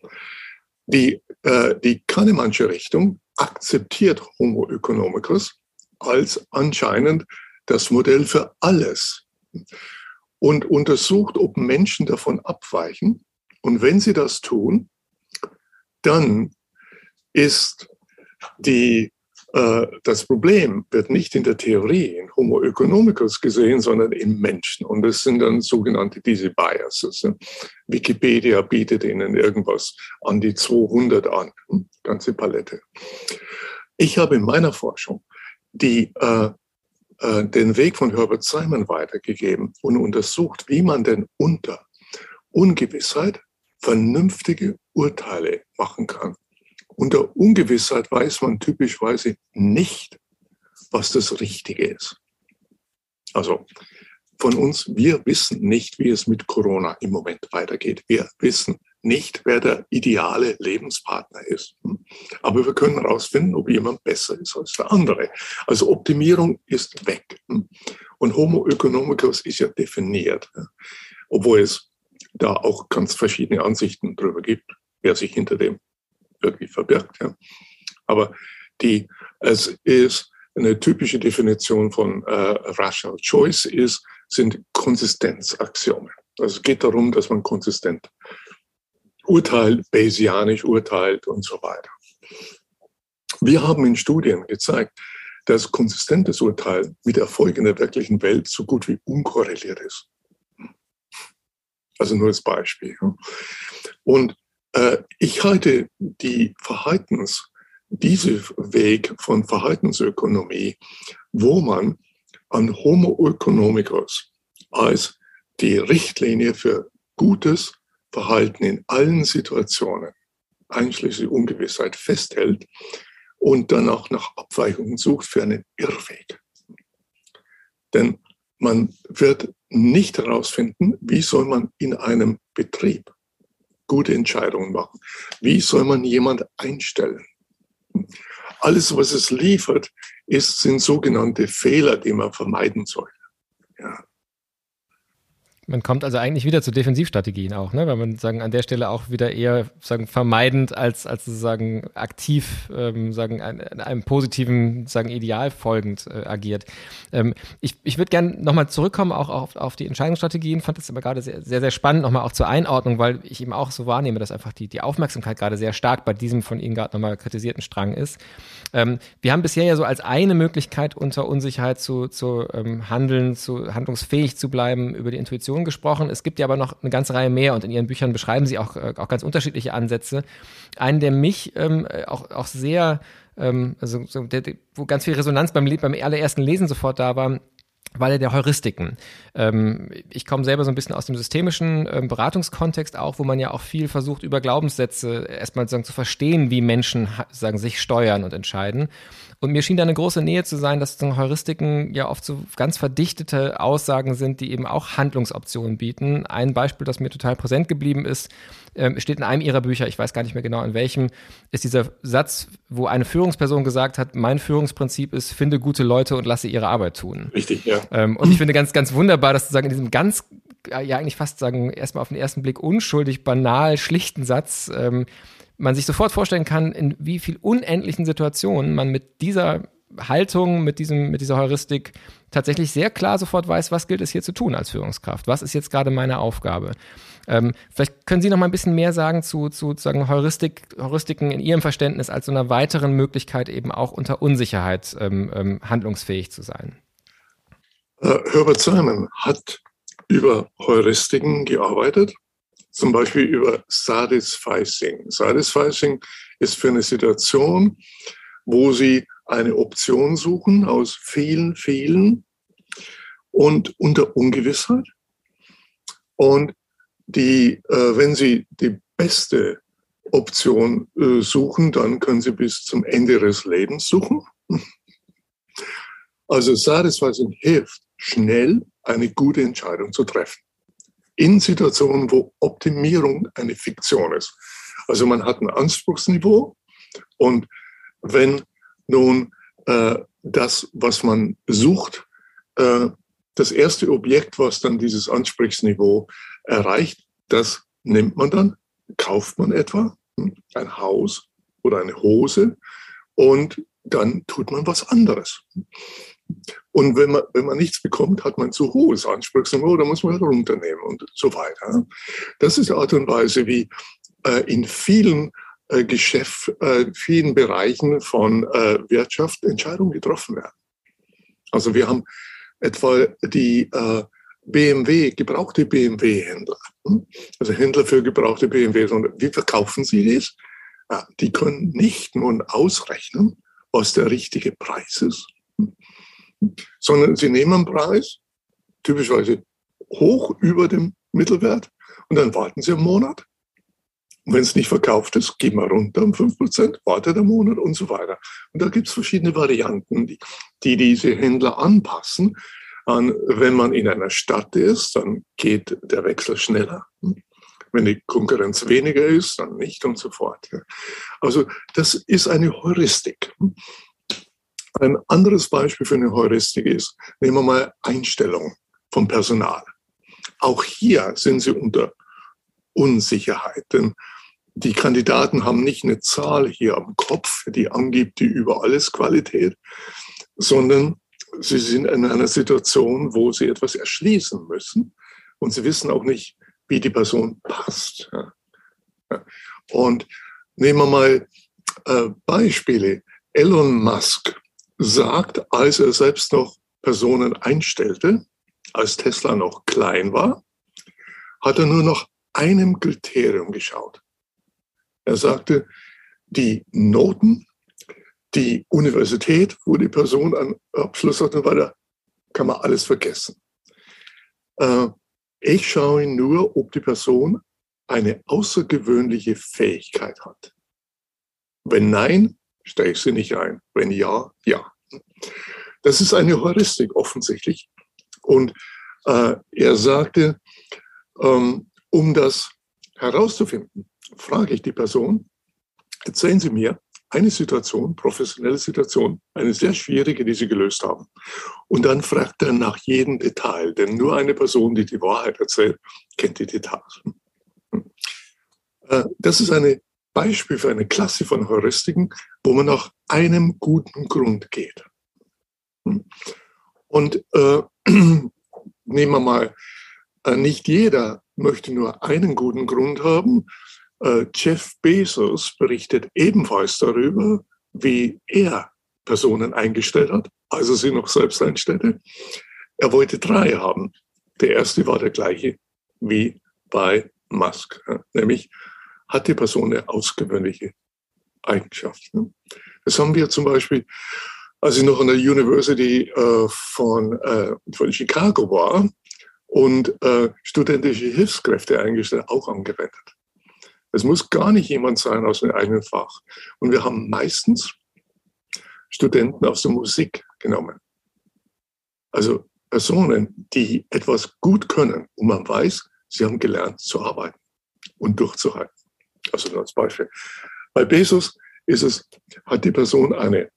Die, äh, die Kahnemannsche Richtung akzeptiert Homo economicus als anscheinend das Modell für alles und untersucht, ob Menschen davon abweichen und wenn sie das tun, dann ist die, das Problem wird nicht in der Theorie, in Homo economicus gesehen, sondern im Menschen. Und das sind dann sogenannte diese Biases. Wikipedia bietet ihnen irgendwas an die 200 an, hm, ganze Palette. Ich habe in meiner Forschung die, äh, äh, den Weg von Herbert Simon weitergegeben und untersucht, wie man denn unter Ungewissheit vernünftige Urteile machen kann. Unter Ungewissheit weiß man typischweise nicht, was das Richtige ist. Also von uns, wir wissen nicht, wie es mit Corona im Moment weitergeht. Wir wissen nicht, wer der ideale Lebenspartner ist. Aber wir können herausfinden, ob jemand besser ist als der andere. Also Optimierung ist weg. Und Homo economicus ist ja definiert, obwohl es da auch ganz verschiedene Ansichten darüber gibt, wer sich hinter dem wirklich verbirgt. Ja. Aber die, es ist eine typische Definition von äh, Rational Choice ist, sind Konsistenzaxiome. Also es geht darum, dass man konsistent urteilt, Bayesianisch urteilt und so weiter. Wir haben in Studien gezeigt, dass konsistentes Urteil mit Erfolg in der wirklichen Welt so gut wie unkorreliert ist. Also nur als Beispiel. Und ich halte die Verhaltens, diese Weg von Verhaltensökonomie, wo man an Homo economicus als die Richtlinie für gutes Verhalten in allen Situationen, einschließlich Ungewissheit, festhält und dann auch nach Abweichungen sucht für einen Irrweg. Denn man wird nicht herausfinden, wie soll man in einem Betrieb gute Entscheidungen machen. Wie soll man jemand einstellen? Alles, was es liefert, ist, sind sogenannte Fehler, die man vermeiden soll. Ja. Man kommt also eigentlich wieder zu Defensivstrategien auch, ne? weil man sagen an der Stelle auch wieder eher sagen vermeidend als als sozusagen aktiv ähm, sagen ein, einem positiven sagen Ideal folgend äh, agiert. Ähm, ich ich würde gerne nochmal zurückkommen auch auf, auf die Entscheidungsstrategien. Fand das aber gerade sehr sehr sehr spannend nochmal auch zur Einordnung, weil ich eben auch so wahrnehme, dass einfach die die Aufmerksamkeit gerade sehr stark bei diesem von Ihnen gerade nochmal kritisierten Strang ist. Ähm, wir haben bisher ja so als eine Möglichkeit unter Unsicherheit zu zu ähm, handeln, zu handlungsfähig zu bleiben über die Intuition Kommunikation gesprochen. Es gibt ja aber noch eine ganze Reihe mehr und in Ihren Büchern beschreiben Sie auch, äh, auch ganz unterschiedliche Ansätze. Einen, der mich ähm, auch, auch sehr, ähm, also so, der, wo ganz viel Resonanz beim, beim allerersten Lesen sofort da war, weil er der Heuristiken. Ähm, ich komme selber so ein bisschen aus dem systemischen ähm, Beratungskontext auch, wo man ja auch viel versucht, über Glaubenssätze erstmal sagen, zu verstehen, wie Menschen sagen, sich steuern und entscheiden. Und mir schien da eine große Nähe zu sein, dass Heuristiken ja oft so ganz verdichtete Aussagen sind, die eben auch Handlungsoptionen bieten. Ein Beispiel, das mir total präsent geblieben ist, ähm, steht in einem ihrer Bücher, ich weiß gar nicht mehr genau in welchem, ist dieser Satz, wo eine Führungsperson gesagt hat, mein Führungsprinzip ist, finde gute Leute und lasse ihre Arbeit tun. Richtig, ja. Ähm, und ich finde ganz, ganz wunderbar, dass sozusagen in diesem ganz ja eigentlich fast sagen, erstmal auf den ersten Blick unschuldig, banal, schlichten Satz ähm, man sich sofort vorstellen kann, in wie viel unendlichen Situationen man mit dieser Haltung, mit, diesem, mit dieser Heuristik tatsächlich sehr klar sofort weiß, was gilt es hier zu tun als Führungskraft? Was ist jetzt gerade meine Aufgabe? Ähm, vielleicht können Sie noch mal ein bisschen mehr sagen zu, zu sagen Heuristik, Heuristiken in Ihrem Verständnis als so einer weiteren Möglichkeit, eben auch unter Unsicherheit ähm, ähm, handlungsfähig zu sein. Uh, Herbert Simon hat über Heuristiken gearbeitet zum Beispiel über Satisficing. Satisficing ist für eine Situation, wo Sie eine Option suchen aus vielen, vielen und unter Ungewissheit. Und die, äh, wenn Sie die beste Option äh, suchen, dann können Sie bis zum Ende Ihres Lebens suchen. Also Satisficing hilft, schnell eine gute Entscheidung zu treffen in Situationen, wo Optimierung eine Fiktion ist. Also man hat ein Anspruchsniveau und wenn nun äh, das, was man sucht, äh, das erste Objekt, was dann dieses Anspruchsniveau erreicht, das nimmt man dann, kauft man etwa hm, ein Haus oder eine Hose und dann tut man was anderes. Und wenn man, wenn man nichts bekommt, hat man zu hohes Anspruchsniveau, dann muss man halt runternehmen und so weiter. Das ist die Art und Weise, wie äh, in vielen äh, Geschäft, äh, vielen Bereichen von äh, Wirtschaft Entscheidungen getroffen werden. Also wir haben etwa die äh, BMW, gebrauchte BMW-Händler, hm? also Händler für gebrauchte BMW, wie verkaufen sie das? Ja, die können nicht nun ausrechnen, was der richtige Preis ist, sondern sie nehmen einen Preis, typischerweise hoch über dem Mittelwert, und dann warten sie einen Monat. Und wenn es nicht verkauft ist, gehen wir runter um 5%, wartet einen Monat und so weiter. Und da gibt es verschiedene Varianten, die, die diese Händler anpassen. An, wenn man in einer Stadt ist, dann geht der Wechsel schneller. Wenn die Konkurrenz weniger ist, dann nicht und so fort. Also das ist eine Heuristik. Ein anderes Beispiel für eine Heuristik ist, nehmen wir mal Einstellung vom Personal. Auch hier sind sie unter Unsicherheit, denn die Kandidaten haben nicht eine Zahl hier am Kopf, die angibt die über alles Qualität, sondern sie sind in einer Situation, wo sie etwas erschließen müssen und sie wissen auch nicht, wie die Person passt. Und nehmen wir mal äh, Beispiele. Elon Musk sagt, als er selbst noch Personen einstellte, als Tesla noch klein war, hat er nur noch einem Kriterium geschaut. Er sagte, die Noten, die Universität, wo die Person einen Abschluss hat und weiter, kann man alles vergessen. Äh, Ich schaue nur, ob die Person eine außergewöhnliche Fähigkeit hat. Wenn nein, stelle ich sie nicht ein. Wenn ja, ja. Das ist eine Heuristik offensichtlich. Und äh, er sagte, ähm, um das herauszufinden, frage ich die Person, erzählen Sie mir eine Situation, professionelle Situation, eine sehr schwierige, die Sie gelöst haben. Und dann fragt er nach jedem Detail, denn nur eine Person, die die Wahrheit erzählt, kennt die Details. Äh, das ist ein Beispiel für eine Klasse von Heuristiken, wo man nach einem guten Grund geht. Und äh, <clears throat> nehmen wir mal, äh, nicht jeder möchte nur einen guten Grund haben. Äh, Jeff Bezos berichtet ebenfalls darüber, wie er Personen eingestellt hat, als er sie noch selbst einstellte. Er wollte drei haben. Der erste war der gleiche wie bei Musk, nämlich hat die Person eine ausgewöhnliche Eigenschaft. Das haben wir zum Beispiel, als ich noch an der University äh, von, äh, von Chicago war und äh, studentische Hilfskräfte eingestellt, auch angewendet. Es muss gar nicht jemand sein aus dem eigenen Fach. Und wir haben meistens Studenten aus der Musik genommen. Also Personen, die etwas gut können und man weiß, sie haben gelernt zu arbeiten und durchzuhalten. Also als Beispiel. Bei Bezos ist es, hat die Person eine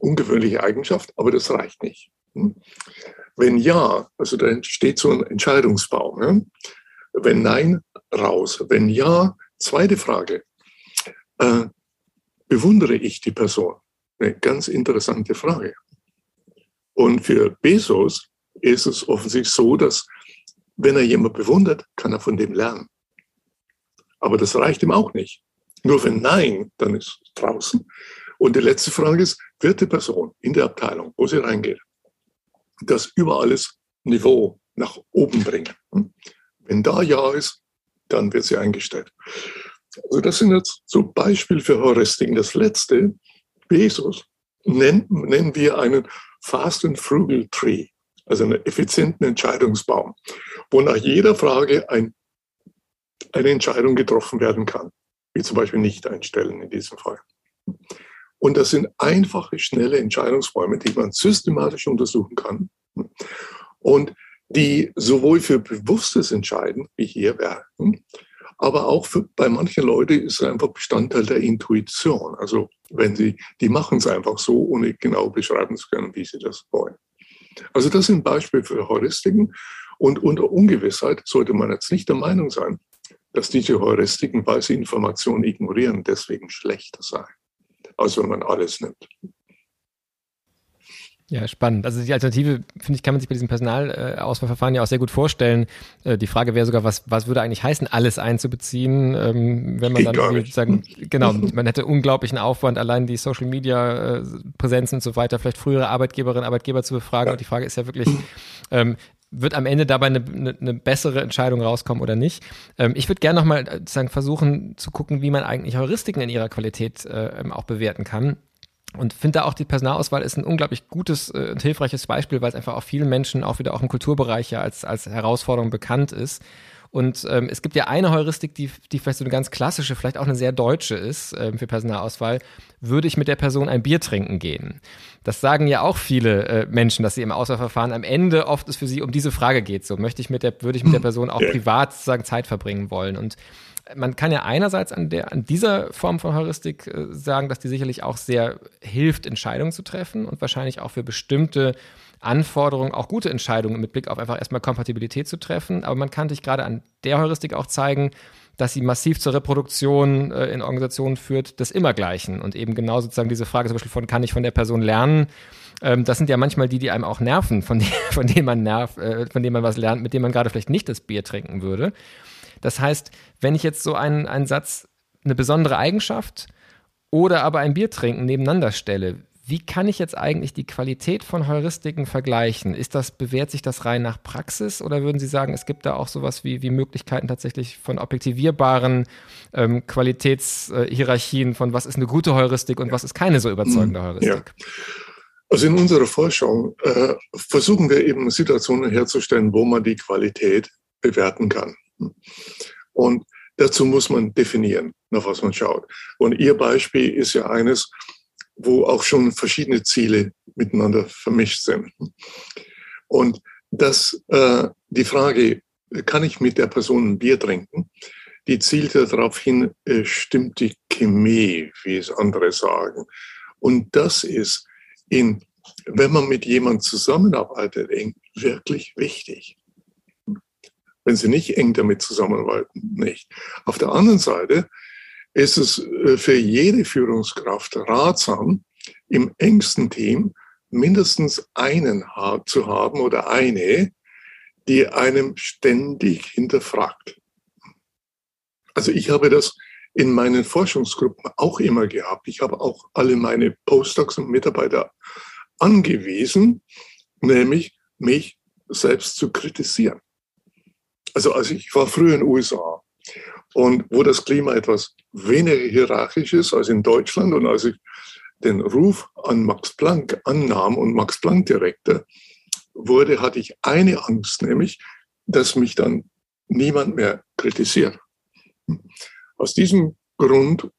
ungewöhnliche Eigenschaft, aber das reicht nicht. Hm? Wenn ja, also da entsteht so ein Entscheidungsbaum. Ja? Wenn nein, raus. Wenn ja, zweite Frage. Äh, bewundere ich die Person? Eine ganz interessante Frage. Und für Bezos ist es offensichtlich so, dass wenn er jemand bewundert, kann er von dem lernen. Aber das reicht ihm auch nicht. Nur wenn nein, dann ist es draußen. Und die letzte Frage ist, wird die Person in der Abteilung, wo sie reingeht, das über alles Niveau nach oben bringen? Wenn da ja ist, dann wird sie eingestellt. Also das sind jetzt so Beispiele für Heuristiken. Das letzte, Bezos, nennen, nennen wir einen Fast and Frugal Tree, also einen effizienten Entscheidungsbaum, wo nach jeder Frage ein eine Entscheidung getroffen werden kann, wie zum Beispiel nicht einstellen in diesem Fall. Und das sind einfache, schnelle Entscheidungsbäume, die man systematisch untersuchen kann und die sowohl für bewusstes Entscheiden, wie hier werden, aber auch für, bei manchen Leuten ist es einfach Bestandteil der Intuition. Also wenn sie, die machen es einfach so, ohne genau beschreiben zu können, wie sie das wollen. Also das sind Beispiele für Heuristiken. Und unter Ungewissheit sollte man jetzt nicht der Meinung sein, dass diese Heuristiken, weil sie Informationen ignorieren, deswegen schlechter seien, als wenn man alles nimmt. Ja, spannend. Also die Alternative, finde ich, kann man sich bei diesem Personalauswahlverfahren ja auch sehr gut vorstellen. Äh, die Frage wäre sogar, was, was würde eigentlich heißen, alles einzubeziehen, ähm, wenn man dann irgendwie sagen, <laughs> genau, man hätte unglaublichen Aufwand, allein die Social Media äh, Präsenz und so weiter, vielleicht frühere Arbeitgeberinnen, Arbeitgeber zu befragen. Ja. Und die Frage ist ja wirklich, ähm, wird am Ende dabei eine, eine, eine bessere Entscheidung rauskommen oder nicht. Ähm, ich würde gerne nochmal äh, sagen, versuchen zu gucken, wie man eigentlich Heuristiken in ihrer Qualität äh, auch bewerten kann. Und finde da auch die Personalauswahl ist ein unglaublich gutes äh, und hilfreiches Beispiel, weil es einfach auch vielen Menschen auch wieder auch im Kulturbereich ja als, als Herausforderung bekannt ist. Und ähm, es gibt ja eine Heuristik, die, die vielleicht so eine ganz klassische, vielleicht auch eine sehr deutsche ist ähm, für Personalauswahl. Würde ich mit der Person ein Bier trinken gehen? Das sagen ja auch viele äh, Menschen, dass sie im Auswahlverfahren am Ende oft es für sie um diese Frage geht. So, möchte ich mit der, würde ich mit der Person auch privat sozusagen Zeit verbringen wollen? Und man kann ja einerseits an, der, an dieser Form von Heuristik äh, sagen, dass die sicherlich auch sehr hilft, Entscheidungen zu treffen und wahrscheinlich auch für bestimmte Anforderungen auch gute Entscheidungen mit Blick auf einfach erstmal Kompatibilität zu treffen. Aber man kann sich gerade an der Heuristik auch zeigen, dass sie massiv zur Reproduktion äh, in Organisationen führt des Immergleichen und eben genau sozusagen diese Frage zum Beispiel von, kann ich von der Person lernen? Ähm, das sind ja manchmal die, die einem auch nerven, von, denen, <laughs> von denen man nervt, äh, von denen man was lernt, mit dem man gerade vielleicht nicht das Bier trinken würde. Das heißt, wenn ich jetzt so einen, einen Satz, eine besondere Eigenschaft oder aber ein Bier trinken nebeneinander stelle, wie kann ich jetzt eigentlich die Qualität von Heuristiken vergleichen? Ist das, bewährt sich das rein nach Praxis oder würden Sie sagen, es gibt da auch sowas wie, wie Möglichkeiten tatsächlich von objektivierbaren ähm, Qualitätshierarchien von was ist eine gute Heuristik und was ist keine so überzeugende Heuristik? Ja. Also in unserer Forschung äh, versuchen wir eben Situationen herzustellen, wo man die Qualität bewerten kann. Und dazu muss man definieren, nach was man schaut. Und Ihr Beispiel ist ja eines, wo auch schon verschiedene Ziele miteinander vermischt sind. Und das, äh, die Frage, kann ich mit der Person ein Bier trinken, die zielt darauf hin, äh, stimmt die Chemie, wie es andere sagen. Und das ist in, wenn man mit jemandem zusammenarbeitet, wirklich wichtig. Wenn Sie nicht eng damit zusammenarbeiten, nicht. Auf der anderen Seite ist es äh, für jede Führungskraft ratsam, im engsten Team mindestens einen zu haben oder eine, die einem ständig hinterfragt. Also ich habe das in meinen Forschungsgruppen auch immer gehabt. Ich habe auch alle meine Postdocs und Mitarbeiter angewiesen, nämlich mich selbst zu kritisieren. Also, also ich war früher in den USA und wo das Klima etwas weniger hierarchisch ist als in Deutschland und als ich den Ruf an Max Planck annahm und Max Planck Direktor wurde, hatte ich eine Angst, nämlich, dass mich dann niemand mehr kritisiert. Aus diesem Grund,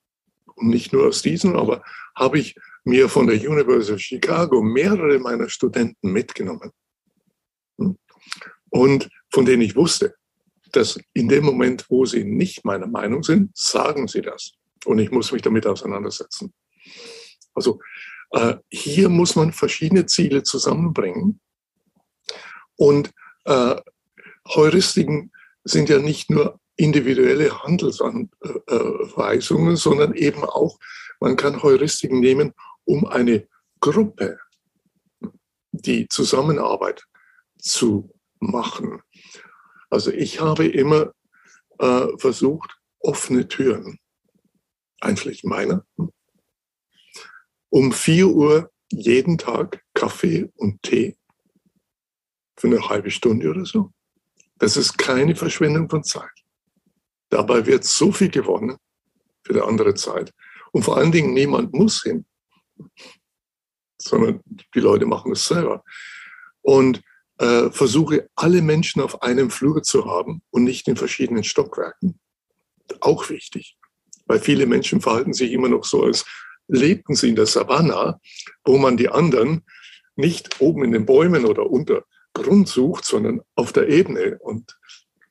und nicht nur aus diesem, aber habe ich mir von der University of Chicago mehrere meiner Studenten mitgenommen. Und von denen ich wusste, dass in dem Moment, wo sie nicht meiner Meinung sind, sagen sie das. Und ich muss mich damit auseinandersetzen. Also äh, hier muss man verschiedene Ziele zusammenbringen. Und äh, Heuristiken sind ja nicht nur individuelle Handelsanweisungen, sondern eben auch, man kann Heuristiken nehmen, um eine Gruppe, die Zusammenarbeit zu machen. Also ich habe immer äh, versucht, offene Türen, einschließlich meiner, um vier Uhr jeden Tag Kaffee und Tee für eine halbe Stunde oder so. Das ist keine Verschwendung von Zeit. Dabei wird so viel gewonnen für die andere Zeit. Und vor allen Dingen, niemand muss hin, sondern die Leute machen es selber. Und äh, versuche, alle Menschen auf einem Flur zu haben und nicht in verschiedenen Stockwerken. Auch wichtig, weil viele Menschen verhalten sich immer noch so, als lebten sie in der Savanna, wo man die anderen nicht oben in den Bäumen oder unter Grund sucht, sondern auf der Ebene. Und,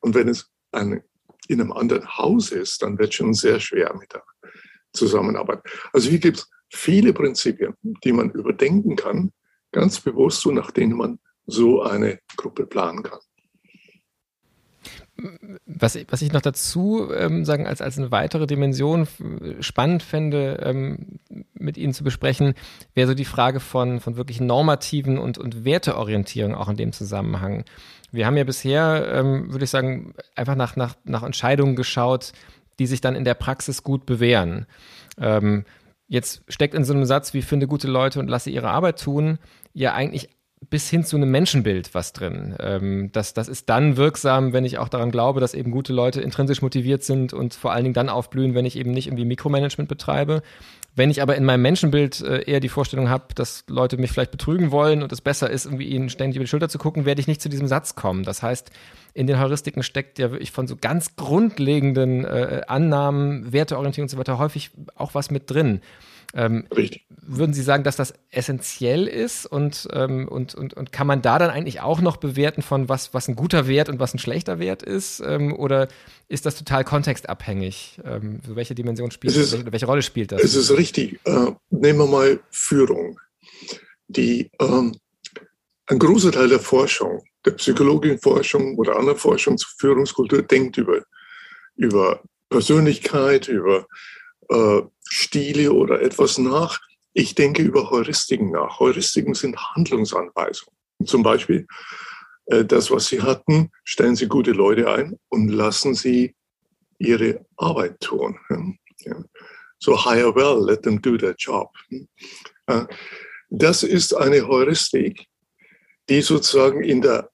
und wenn es ein, in einem anderen Haus ist, dann wird es schon sehr schwer mit der Zusammenarbeit. Also hier gibt es viele Prinzipien, die man überdenken kann, ganz bewusst so, nach denen man so eine Gruppe planen kann. Was, was ich noch dazu ähm, sagen, als, als eine weitere Dimension spannend fände, ähm, mit Ihnen zu besprechen, wäre so die Frage von, von wirklich normativen und, und Werteorientierung auch in dem Zusammenhang. Wir haben ja bisher, ähm, würde ich sagen, einfach nach, nach, nach Entscheidungen geschaut, die sich dann in der Praxis gut bewähren. Ähm, jetzt steckt in so einem Satz wie finde gute Leute und lasse ihre Arbeit tun, ja eigentlich bis hin zu einem Menschenbild was drin. Ähm, das, das ist dann wirksam, wenn ich auch daran glaube, dass eben gute Leute intrinsisch motiviert sind und vor allen Dingen dann aufblühen, wenn ich eben nicht irgendwie Mikromanagement betreibe. Wenn ich aber in meinem Menschenbild äh, eher die Vorstellung habe, dass Leute mich vielleicht betrügen wollen und es besser ist, irgendwie ihnen ständig über die Schulter zu gucken, werde ich nicht zu diesem Satz kommen. Das heißt, in den Heuristiken steckt ja wirklich von so ganz grundlegenden äh, Annahmen, Werteorientierung und so weiter häufig auch was mit drin. Ähm, Richtig. Würden Sie sagen, dass das essentiell ist und, ähm, und, und, und kann man da dann eigentlich auch noch bewerten von was, was ein guter Wert und was ein schlechter Wert ist? Ähm, oder ist das total kontextabhängig? Ähm, welche Dimension spielt das? Welche, welche, Rolle spielt das? Es ist richtig. Äh, nehmen wir mal Führung. Die, ähm, ein großer Teil der Forschung, der Psychologieforschung oder anderer Forschung zur Führungskultur denkt über, über Persönlichkeit, über äh, Stile oder etwas nach. Ich denke über Heuristiken nach. Heuristiken sind Handlungsanweisungen. Zum Beispiel äh, das, was Sie hatten, stellen Sie gute Leute ein und lassen Sie ihre Arbeit tun. So hire well, let them do their job. Äh, das ist eine Heuristik, die sozusagen in der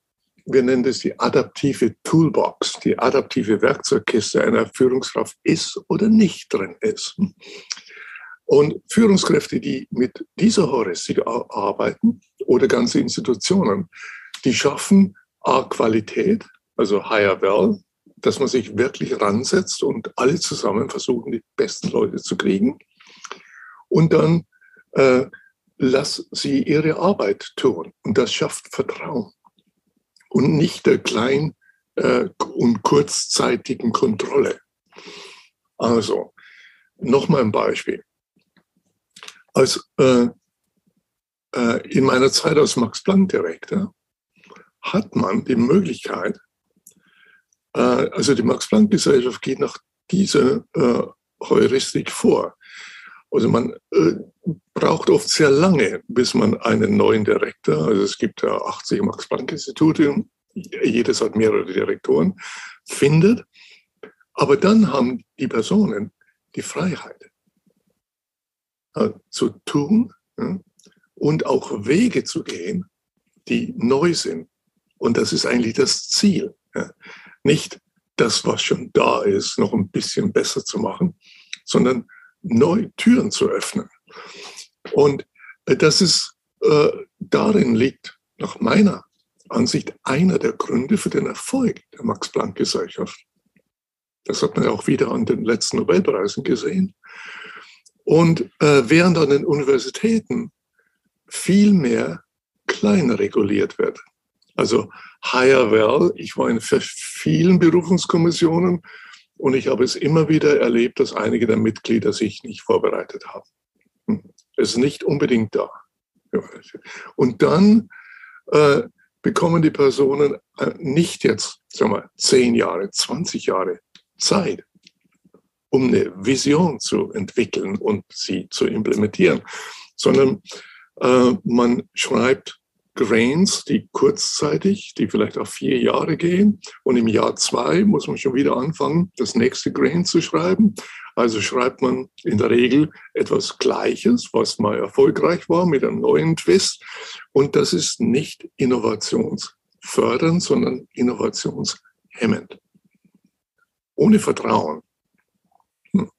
wir nennen das die adaptive Toolbox, die adaptive Werkzeugkiste einer Führungskraft ist oder nicht drin ist. Und Führungskräfte, die mit dieser Heuristik arbeiten oder ganze Institutionen, die schaffen A, Qualität also Higher Well, dass man sich wirklich ransetzt und alle zusammen versuchen, die besten Leute zu kriegen. Und dann äh, lass sie ihre Arbeit tun. Und das schafft Vertrauen. Und nicht der klein äh, und kurzzeitigen Kontrolle. Also, nochmal ein Beispiel. Als äh, äh, in meiner Zeit als Max-Planck-Direktor hat man die Möglichkeit, äh, also die Max-Planck-Gesellschaft geht nach dieser äh, Heuristik vor. Also man äh, braucht oft sehr lange, bis man einen neuen Direktor, also es gibt ja 80 Max-Planck-Institute, jedes hat mehrere Direktoren, findet. Aber dann haben die Personen die Freiheit äh, zu tun ja, und auch Wege zu gehen, die neu sind. Und das ist eigentlich das Ziel. Ja. Nicht das, was schon da ist, noch ein bisschen besser zu machen, sondern neu Türen zu öffnen. Und äh, das ist, äh, darin liegt nach meiner Ansicht einer der Gründe für den Erfolg der Max-Planck-Gesellschaft. Das hat man ja auch wieder an den letzten Nobelpreisen gesehen. Und äh, während an den Universitäten viel mehr kleiner reguliert wird. Also Higher Well, ich war in vielen Berufungskommissionen und ich habe es immer wieder erlebt, dass einige der Mitglieder sich nicht vorbereitet haben. Hm. Es ist nicht unbedingt da. Und dann äh, bekommen die Personen äh, nicht jetzt, sagen wir, 10 Jahre, 20 Jahre Zeit, um eine Vision zu entwickeln und sie zu implementieren, sondern äh, man schreibt Grains, die kurzzeitig, die vielleicht auf vier Jahre gehen. Und im Jahr zwei muss man schon wieder anfangen, das nächste Grain zu schreiben. Also schreibt man in der Regel etwas Gleiches, was mal erfolgreich war, mit einem neuen Twist. Und das ist nicht innovationsfördernd, sondern innovationshemmend. Ohne Vertrauen hm,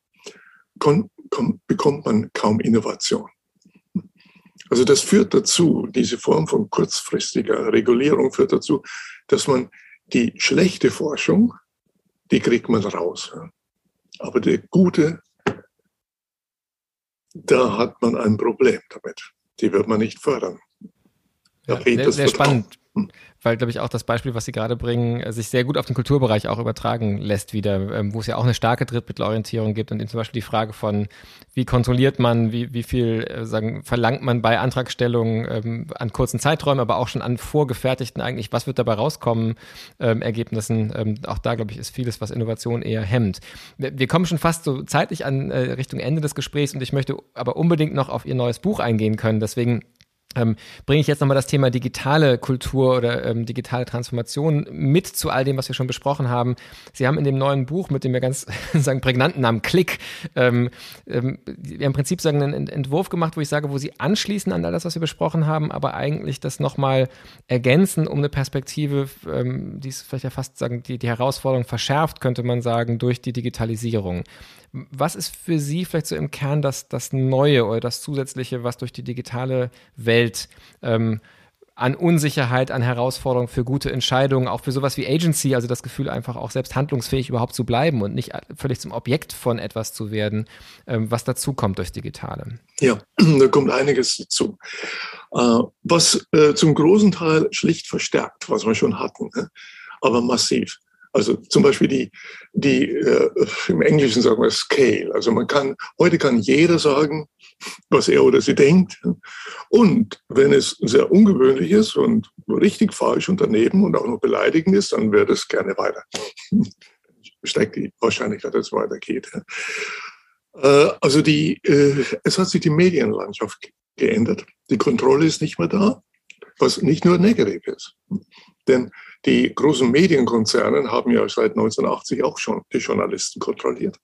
bekommt man kaum Innovation. Also das führt dazu, diese Form von kurzfristiger Regulierung führt dazu, dass man die schlechte Forschung, die kriegt man raus. Aber die gute, da hat man ein Problem damit. Die wird man nicht fördern. Ja, sehr, sehr spannend. Weil, glaube ich, auch das Beispiel, was Sie gerade bringen, äh, sich sehr gut auf den Kulturbereich auch übertragen lässt wieder, ähm, wo es ja auch eine starke Drittmittelorientierung gibt und zum Beispiel die Frage von, wie kontrolliert man, wie, wie viel äh, sagen, verlangt man bei Antragstellungen ähm, an kurzen Zeiträumen, aber auch schon an vorgefertigten eigentlich, was wird dabei rauskommen, ähm, Ergebnissen. Ähm, auch da, glaube ich, ist vieles, was Innovation eher hemmt. Wir kommen schon fast so zeitlich an äh, Richtung Ende des Gesprächs und ich möchte aber unbedingt noch auf Ihr neues Buch eingehen können. Deswegen ähm, bringe ich jetzt nochmal das Thema digitale Kultur oder ähm, digitale Transformation mit zu all dem, was wir schon besprochen haben. Sie haben in dem neuen Buch mit dem ja ganz <laughs> sagen prägnanten Namen Klick ähm, ähm, im Prinzip sagen einen Entwurf gemacht, wo ich sage, wo Sie anschließen an all das, was wir besprochen haben, aber eigentlich das nochmal ergänzen, um eine Perspektive, ähm, die ist vielleicht ja fast sagen, die, die Herausforderung verschärft, könnte man sagen, durch die Digitalisierung. Was ist für Sie vielleicht so im Kern das, das Neue oder das Zusätzliche, was durch die digitale Welt ähm, an Unsicherheit, an Herausforderungen für gute Entscheidungen, auch für sowas wie Agency, also das Gefühl einfach auch selbst handlungsfähig überhaupt zu bleiben und nicht völlig zum Objekt von etwas zu werden, ähm, was dazu kommt durch Digitale. Ja, <clears throat> da kommt einiges dazu. Äh, was äh, zum großen Teil schlicht verstärkt, was wir schon hatten, ne? aber massiv. Also zum Beispiel die, die äh, im Englischen sagen wir Scale. Also man kann, heute kann jeder sagen, was er oder sie denkt. Und wenn es sehr ungewöhnlich ist und richtig falsch und daneben und auch noch beleidigend ist, dann wird es gerne weiter. <laughs> Steigt die Wahrscheinlichkeit, dass es weitergeht. Äh, also die, äh, es hat sich die Medienlandschaft geändert. Die Kontrolle ist nicht mehr da, was nicht nur negativ ist. Denn die großen Medienkonzerne haben ja seit 1980 auch schon die Journalisten kontrolliert.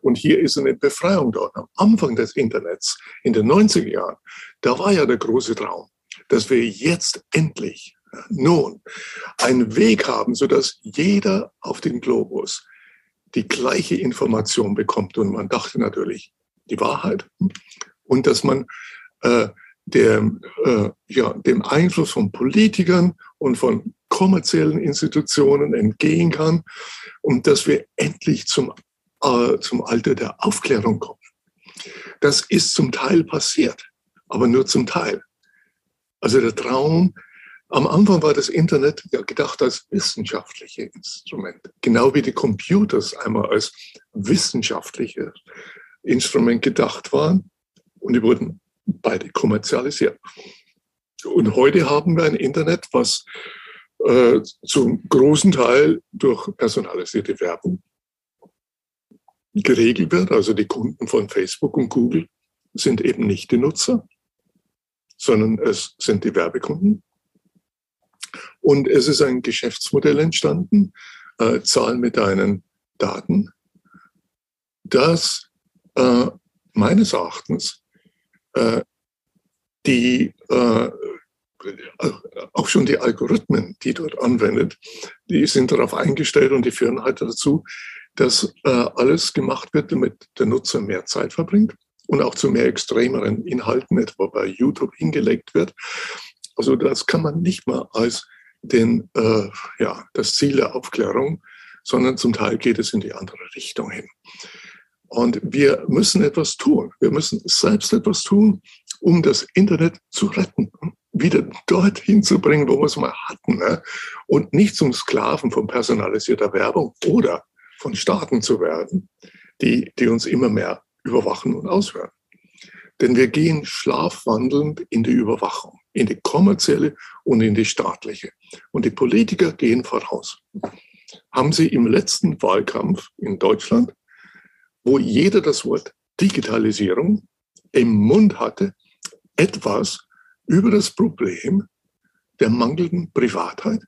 Und hier ist eine Befreiung dort. Am Anfang des Internets, in den 90er Jahren, da war ja der große Traum, dass wir jetzt endlich, nun, einen Weg haben, sodass jeder auf dem Globus die gleiche Information bekommt. Und man dachte natürlich, die Wahrheit. Und dass man äh, dem, äh, ja, dem Einfluss von Politikern und von kommerziellen Institutionen entgehen kann und dass wir endlich zum, äh, zum Alter der Aufklärung kommen. Das ist zum Teil passiert, aber nur zum Teil. Also der Traum, am Anfang war das Internet ja gedacht als wissenschaftliches Instrument, genau wie die Computers einmal als wissenschaftliches Instrument gedacht waren und die wurden beide kommerzialisiert. Und heute haben wir ein Internet, was äh, zum großen Teil durch personalisierte Werbung geregelt wird. Also die Kunden von Facebook und Google sind eben nicht die Nutzer, sondern es sind die Werbekunden. Und es ist ein Geschäftsmodell entstanden, äh, Zahlen mit deinen Daten, das äh, meines Erachtens die äh, auch schon die Algorithmen, die dort anwendet, die sind darauf eingestellt und die führen halt dazu, dass äh, alles gemacht wird, damit der Nutzer mehr Zeit verbringt und auch zu mehr extremeren Inhalten, etwa bei YouTube, hingelegt wird. Also das kann man nicht mal als den, äh, ja, das Ziel der Aufklärung, sondern zum Teil geht es in die andere Richtung hin. Und wir müssen etwas tun. Wir müssen selbst etwas tun, um das Internet zu retten, wieder dorthin zu bringen, wo wir es mal hatten. Ne? Und nicht zum Sklaven von personalisierter Werbung oder von Staaten zu werden, die, die uns immer mehr überwachen und aushören. Denn wir gehen schlafwandelnd in die Überwachung, in die kommerzielle und in die staatliche. Und die Politiker gehen voraus. Haben Sie im letzten Wahlkampf in Deutschland, wo jeder das Wort Digitalisierung im Mund hatte, etwas über das Problem der mangelnden Privatheit,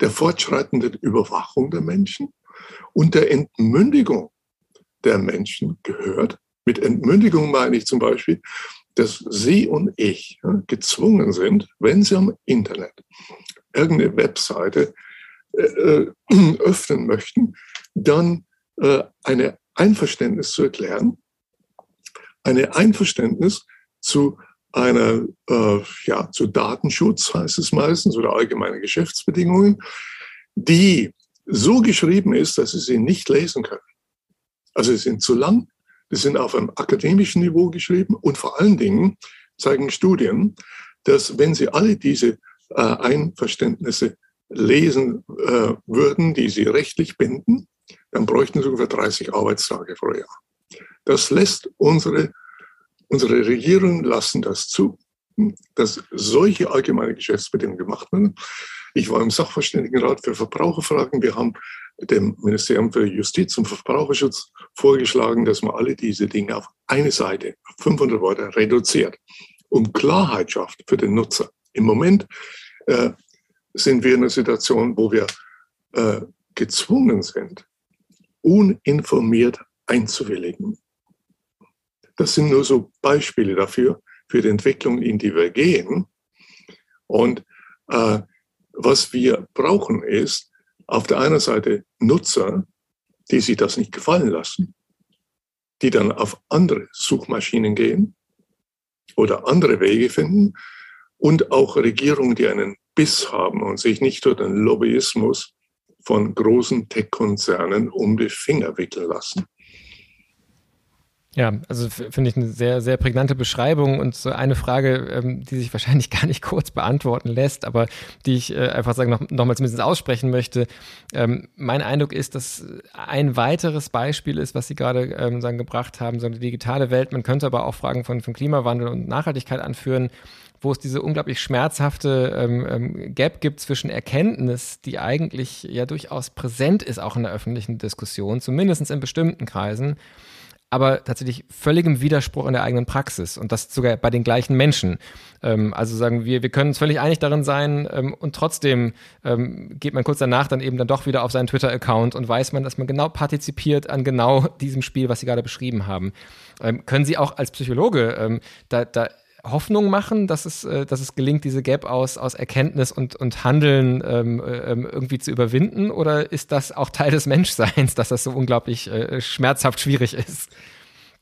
der fortschreitenden Überwachung der Menschen und der Entmündigung der Menschen gehört. Mit Entmündigung meine ich zum Beispiel, dass Sie und ich gezwungen sind, wenn Sie am Internet irgendeine Webseite äh, äh <clears throat> öffnen möchten, dann äh, eine Einverständnis zu erklären, eine Einverständnis zu einer, äh, ja, zu Datenschutz heißt es meistens oder allgemeine Geschäftsbedingungen, die so geschrieben ist, dass Sie sie nicht lesen können. Also sie sind zu lang, sie sind auf einem akademischen Niveau geschrieben und vor allen Dingen zeigen Studien, dass wenn Sie alle diese äh, Einverständnisse lesen äh, würden, die Sie rechtlich binden, dann bräuchten Sie ungefähr 30 Arbeitstage pro Jahr. Das lässt unsere Unsere Regierungen lassen das zu, dass solche allgemeine Geschäftsbedingungen gemacht werden. Ich war im Sachverständigenrat für Verbraucherfragen. Wir haben dem Ministerium für Justiz und Verbraucherschutz vorgeschlagen, dass man alle diese Dinge auf eine Seite, 500 Worte, reduziert, um Klarheit schafft für den Nutzer. Im Moment äh, sind wir in einer Situation, wo wir äh, gezwungen sind, uninformiert einzuwilligen. Das sind nur so Beispiele dafür, für die Entwicklung, in die wir gehen. Und äh, was wir brauchen ist auf der einen Seite Nutzer, die sich das nicht gefallen lassen, die dann auf andere Suchmaschinen gehen oder andere Wege finden und auch Regierungen, die einen Biss haben und sich nicht durch den Lobbyismus von großen Tech-Konzernen um die Finger wickeln lassen. Ja, also finde ich eine sehr, sehr prägnante Beschreibung und so eine Frage, ähm, die sich wahrscheinlich <laughs> gar nicht kurz beantworten lässt, aber die ich äh, einfach sagen noch, noch mal zumindest aussprechen möchte. Ähm, mein Eindruck ist, dass ein weiteres Beispiel ist, was Sie gerade ähm, sagen, gebracht haben, so eine digitale Welt. Man könnte aber auch Fragen von, von Klimawandel und Nachhaltigkeit anführen, wo es diese unglaublich schmerzhafte ähm, ähm, Gap gibt zwischen Erkenntnis, die eigentlich ja durchaus präsent ist, auch in der öffentlichen Diskussion, zumindest in bestimmten Kreisen, aber tatsächlich völligem Widerspruch in der eigenen Praxis und das sogar bei den gleichen Menschen. Ähm, also sagen wir, wir können uns völlig einig darin sein ähm, und trotzdem ähm, geht man kurz danach dann eben dann doch wieder auf seinen Twitter-Account und weiß man, dass man genau partizipiert an genau diesem Spiel, was Sie gerade beschrieben haben. Ähm, können Sie auch als Psychologe ähm, da, da Hoffnung machen, dass es, äh, dass es gelingt, diese Gap aus, aus Erkenntnis und, und Handeln ähm, ähm, irgendwie zu überwinden? Oder ist das auch Teil des Menschseins, dass das so unglaublich äh, schmerzhaft schwierig ist?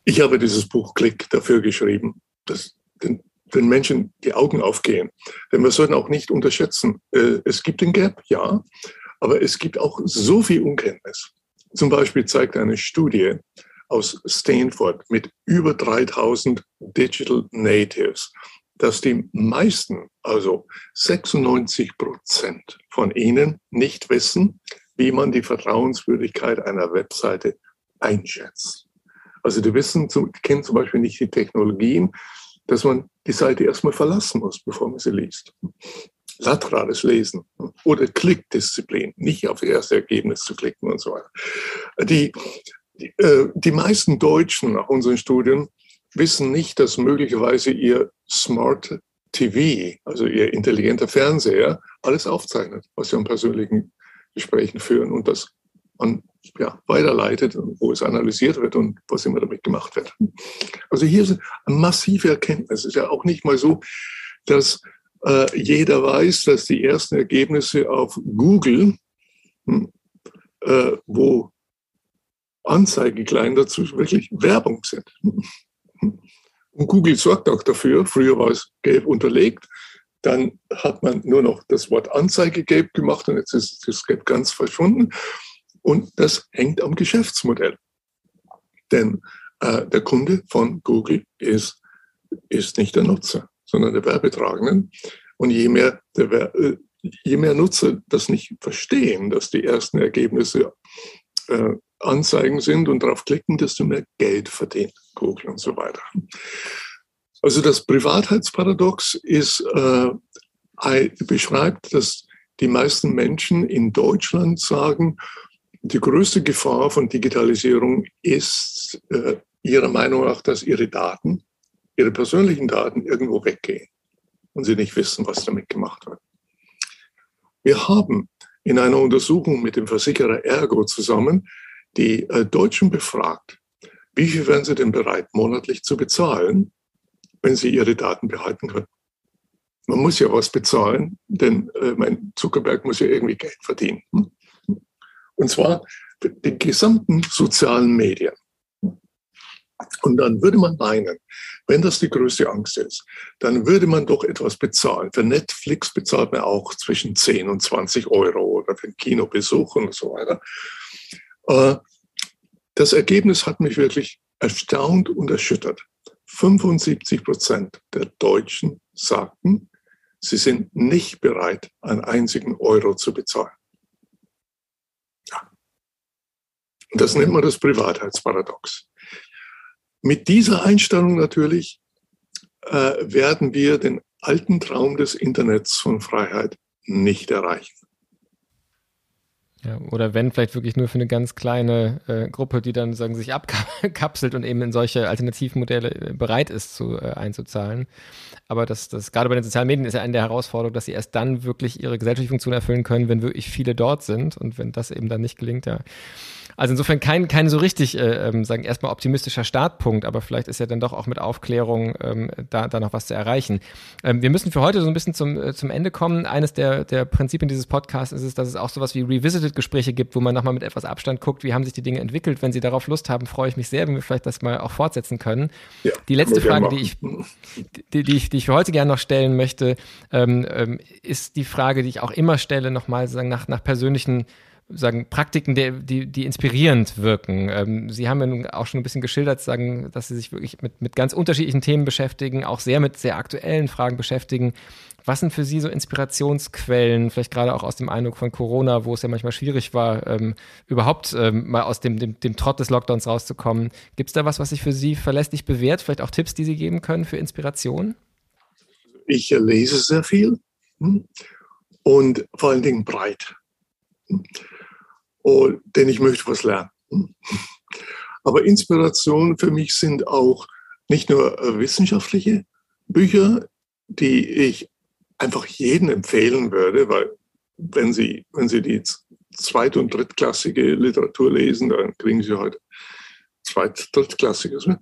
Ich habe dieses Buch Klick dafür geschrieben. Das, den, den Menschen die Augen aufgehen. Denn wir sollten auch nicht unterschätzen, äh, es gibt den Gap, ja, aber es gibt auch so viel Unkenntnis. Zum Beispiel zeigt eine Studie aus Stanford mit über 3000 Digital Natives, dass die meisten, also 96 Prozent von ihnen nicht wissen, wie man die Vertrauenswürdigkeit einer Webseite einschätzt. Also die wissen, kennen zum Beispiel nicht die Technologien, dass man die Seite erstmal verlassen muss, bevor man sie liest. Laterales Lesen oder Klickdisziplin, nicht auf das erste Ergebnis zu klicken und so weiter. Die, die, äh, die meisten Deutschen nach unseren Studien wissen nicht, dass möglicherweise ihr Smart TV, also ihr intelligenter Fernseher, alles aufzeichnet, was sie an persönlichen Gesprächen führen und das man ja, weiterleitet, wo es analysiert wird und was immer damit gemacht wird. Also hier ist eine massive Erkenntnis. Es ist ja auch nicht mal so, dass äh, jeder weiß, dass die ersten Ergebnisse auf Google, hm, äh, wo Anzeigeklein dazu wirklich Werbung sind. Und Google sorgt auch dafür, früher war es gelb unterlegt, dann hat man nur noch das Wort Anzeige gelb gemacht und jetzt ist das Gelb ganz verschwunden. Und das hängt am Geschäftsmodell. Denn äh, der Kunde von Google ist, ist nicht der Nutzer, sondern der Werbetragenden. Und je mehr, der, äh, je mehr Nutzer das nicht verstehen, dass die ersten Ergebnisse äh, Anzeigen sind und darauf klicken, desto mehr Geld verdient Google und so weiter. Also das Privatheitsparadox ist, äh, beschreibt, dass die meisten Menschen in Deutschland sagen, die größte Gefahr von Digitalisierung ist äh, ihrer Meinung nach, dass ihre Daten, ihre persönlichen Daten irgendwo weggehen und sie nicht wissen, was damit gemacht wird. Wir haben in einer Untersuchung mit dem Versicherer Ergo zusammen die äh, Deutschen befragt, wie viel wären sie denn bereit, monatlich zu bezahlen, wenn sie ihre Daten behalten können. Man muss ja was bezahlen, denn äh, mein Zuckerberg muss ja irgendwie Geld verdienen. Hm? Und zwar die gesamten sozialen Medien. Und dann würde man meinen, wenn das die größte Angst ist, dann würde man doch etwas bezahlen. Für Netflix bezahlt man auch zwischen 10 und 20 Euro oder für einen Kinobesuch und so weiter. Äh, das Ergebnis hat mich wirklich erstaunt und erschüttert. 75 Prozent der Deutschen sagten, sie sind nicht bereit, einen einzigen Euro zu bezahlen. Und das nennt man das Privatheitsparadox. Mit dieser Einstellung natürlich äh, werden wir den alten Traum des Internets von Freiheit nicht erreichen. Ja, oder wenn vielleicht wirklich nur für eine ganz kleine äh, Gruppe, die dann sagen sich abkapselt und eben in solche Alternativmodelle äh, bereit ist zu äh, einzuzahlen. Aber das, das gerade bei den sozialen Medien ist ja eine der Herausforderungen, dass sie erst dann wirklich ihre gesellschaftliche Funktion erfüllen können, wenn wirklich viele dort sind. Und wenn das eben dann nicht gelingt, ja, also insofern kein, kein so richtig, äh, ähm, sagen erstmal optimistischer Startpunkt, aber vielleicht ist ja dann doch auch mit Aufklärung ähm, da, da noch was zu erreichen. Ähm, wir müssen für heute so ein bisschen zum, äh, zum Ende kommen. Eines der, der Prinzipien dieses Podcasts ist es, dass es auch sowas wie Revisited-Gespräche gibt, wo man nochmal mit etwas Abstand guckt, wie haben sich die Dinge entwickelt. Wenn Sie darauf Lust haben, freue ich mich sehr, wenn wir vielleicht das mal auch fortsetzen können. Ja, die letzte Frage, die ich, die, die, ich, die ich für heute gerne noch stellen möchte, ähm, ähm, ist die Frage, die ich auch immer stelle, nochmal sagen, nach, nach persönlichen sagen, Praktiken, die, die inspirierend wirken. Ähm, Sie haben ja nun auch schon ein bisschen geschildert, sagen, dass Sie sich wirklich mit, mit ganz unterschiedlichen Themen beschäftigen, auch sehr mit sehr aktuellen Fragen beschäftigen. Was sind für Sie so Inspirationsquellen, vielleicht gerade auch aus dem Eindruck von Corona, wo es ja manchmal schwierig war, ähm, überhaupt ähm, mal aus dem, dem, dem Trott des Lockdowns rauszukommen? Gibt es da was, was sich für Sie verlässlich bewährt? Vielleicht auch Tipps, die Sie geben können für Inspiration? Ich lese sehr viel hm, und vor allen Dingen breit und, denn ich möchte was lernen. Aber Inspiration für mich sind auch nicht nur äh, wissenschaftliche Bücher, die ich einfach jedem empfehlen würde, weil wenn Sie, wenn Sie die zweit- und drittklassige Literatur lesen, dann kriegen Sie heute zweit-, drittklassiges. Ne?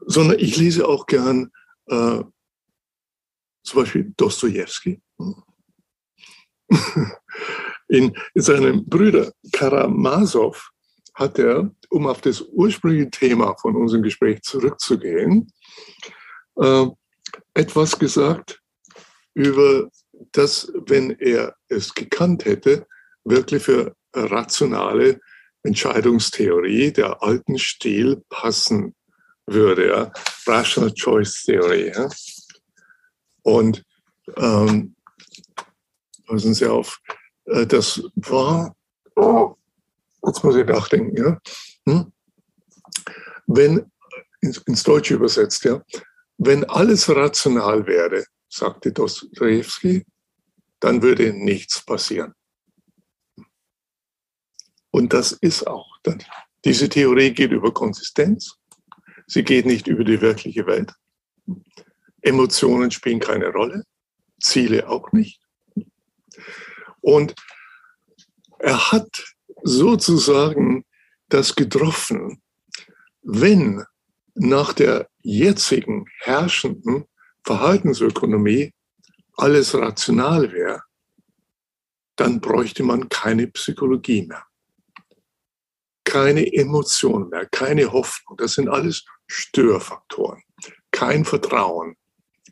Sondern ich lese auch gern äh, zum Beispiel Dostoevsky. <laughs> In, seinem Bruder Karamasow hat er, um auf das ursprüngliche Thema von unserem Gespräch zurückzugehen, äh, etwas gesagt über das, wenn er es gekannt hätte, wirklich für rationale Entscheidungstheorie der alten Stil passen würde. Ja? Rational Choice Theory. Ja? Und ähm, passen Sie auf, das war, oh, jetzt muss ich nachdenken, ja? Hm? wenn, ins, ins Deutsche übersetzt, ja, wenn alles rational wäre, sagte Dostoevsky, dann würde nichts passieren. Und das ist auch, dann, diese Theorie geht über Konsistenz, sie geht nicht über die wirkliche Welt. Emotionen spielen keine Rolle, Ziele auch nicht. Und er hat sozusagen das getroffen, wenn nach der jetzigen herrschenden Verhaltensökonomie alles rational wäre, dann bräuchte man keine Psychologie mehr, keine Emotion mehr, keine Hoffnung. Das sind alles Störfaktoren. Kein Vertrauen,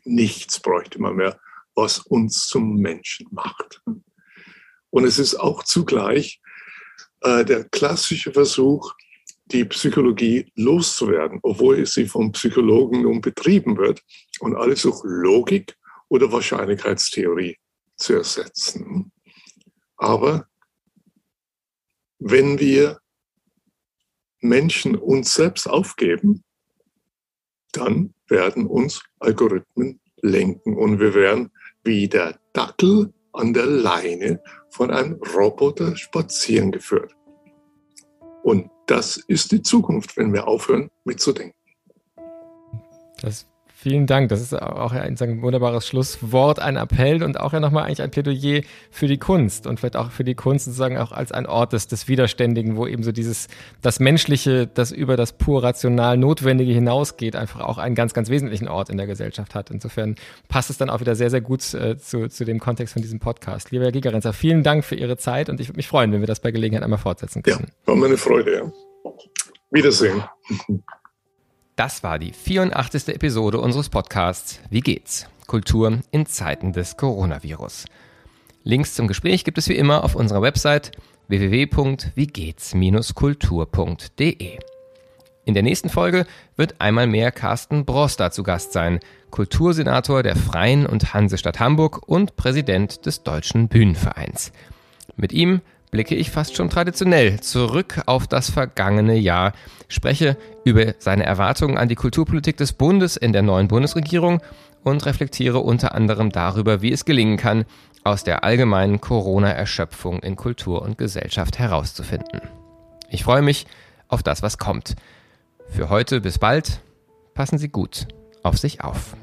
nichts bräuchte man mehr, was uns zum Menschen macht. Und es ist auch zugleich äh, der klassische Versuch, die Psychologie loszuwerden, obwohl sie vom Psychologen nun betrieben wird und alles durch Logik oder Wahrscheinlichkeitstheorie zu ersetzen. Aber wenn wir Menschen uns selbst aufgeben, dann werden uns Algorithmen lenken und wir werden wie der Dackel an der Leine von einem Roboter spazieren geführt. Und das ist die Zukunft, wenn wir aufhören mitzudenken. Das Vielen Dank. Das ist auch ein, ein wunderbares Schlusswort, ein Appell und auch ja nochmal eigentlich ein Plädoyer für die Kunst und vielleicht auch für die Kunst sozusagen auch als ein Ort des, des Widerständigen, wo eben so dieses, das Menschliche, das über das pur rational Notwendige hinausgeht, einfach auch einen ganz, ganz wesentlichen Ort in der Gesellschaft hat. Insofern passt es dann auch wieder sehr, sehr gut äh, zu, zu dem Kontext von diesem Podcast. Lieber Herr Gigerenzer, vielen Dank für Ihre Zeit und ich würde mich freuen, wenn wir das bei Gelegenheit einmal fortsetzen können. Ja, war meine Freude. Ja. Wiedersehen. Das war die 84. Episode unseres Podcasts Wie geht's? Kultur in Zeiten des Coronavirus. Links zum Gespräch gibt es wie immer auf unserer Website www.wiegehts-kultur.de. In der nächsten Folge wird einmal mehr Carsten Broster zu Gast sein, Kultursenator der Freien und Hansestadt Hamburg und Präsident des Deutschen Bühnenvereins. Mit ihm blicke ich fast schon traditionell zurück auf das vergangene Jahr, spreche über seine Erwartungen an die Kulturpolitik des Bundes in der neuen Bundesregierung und reflektiere unter anderem darüber, wie es gelingen kann, aus der allgemeinen Corona-Erschöpfung in Kultur und Gesellschaft herauszufinden. Ich freue mich auf das, was kommt. Für heute bis bald. Passen Sie gut auf sich auf.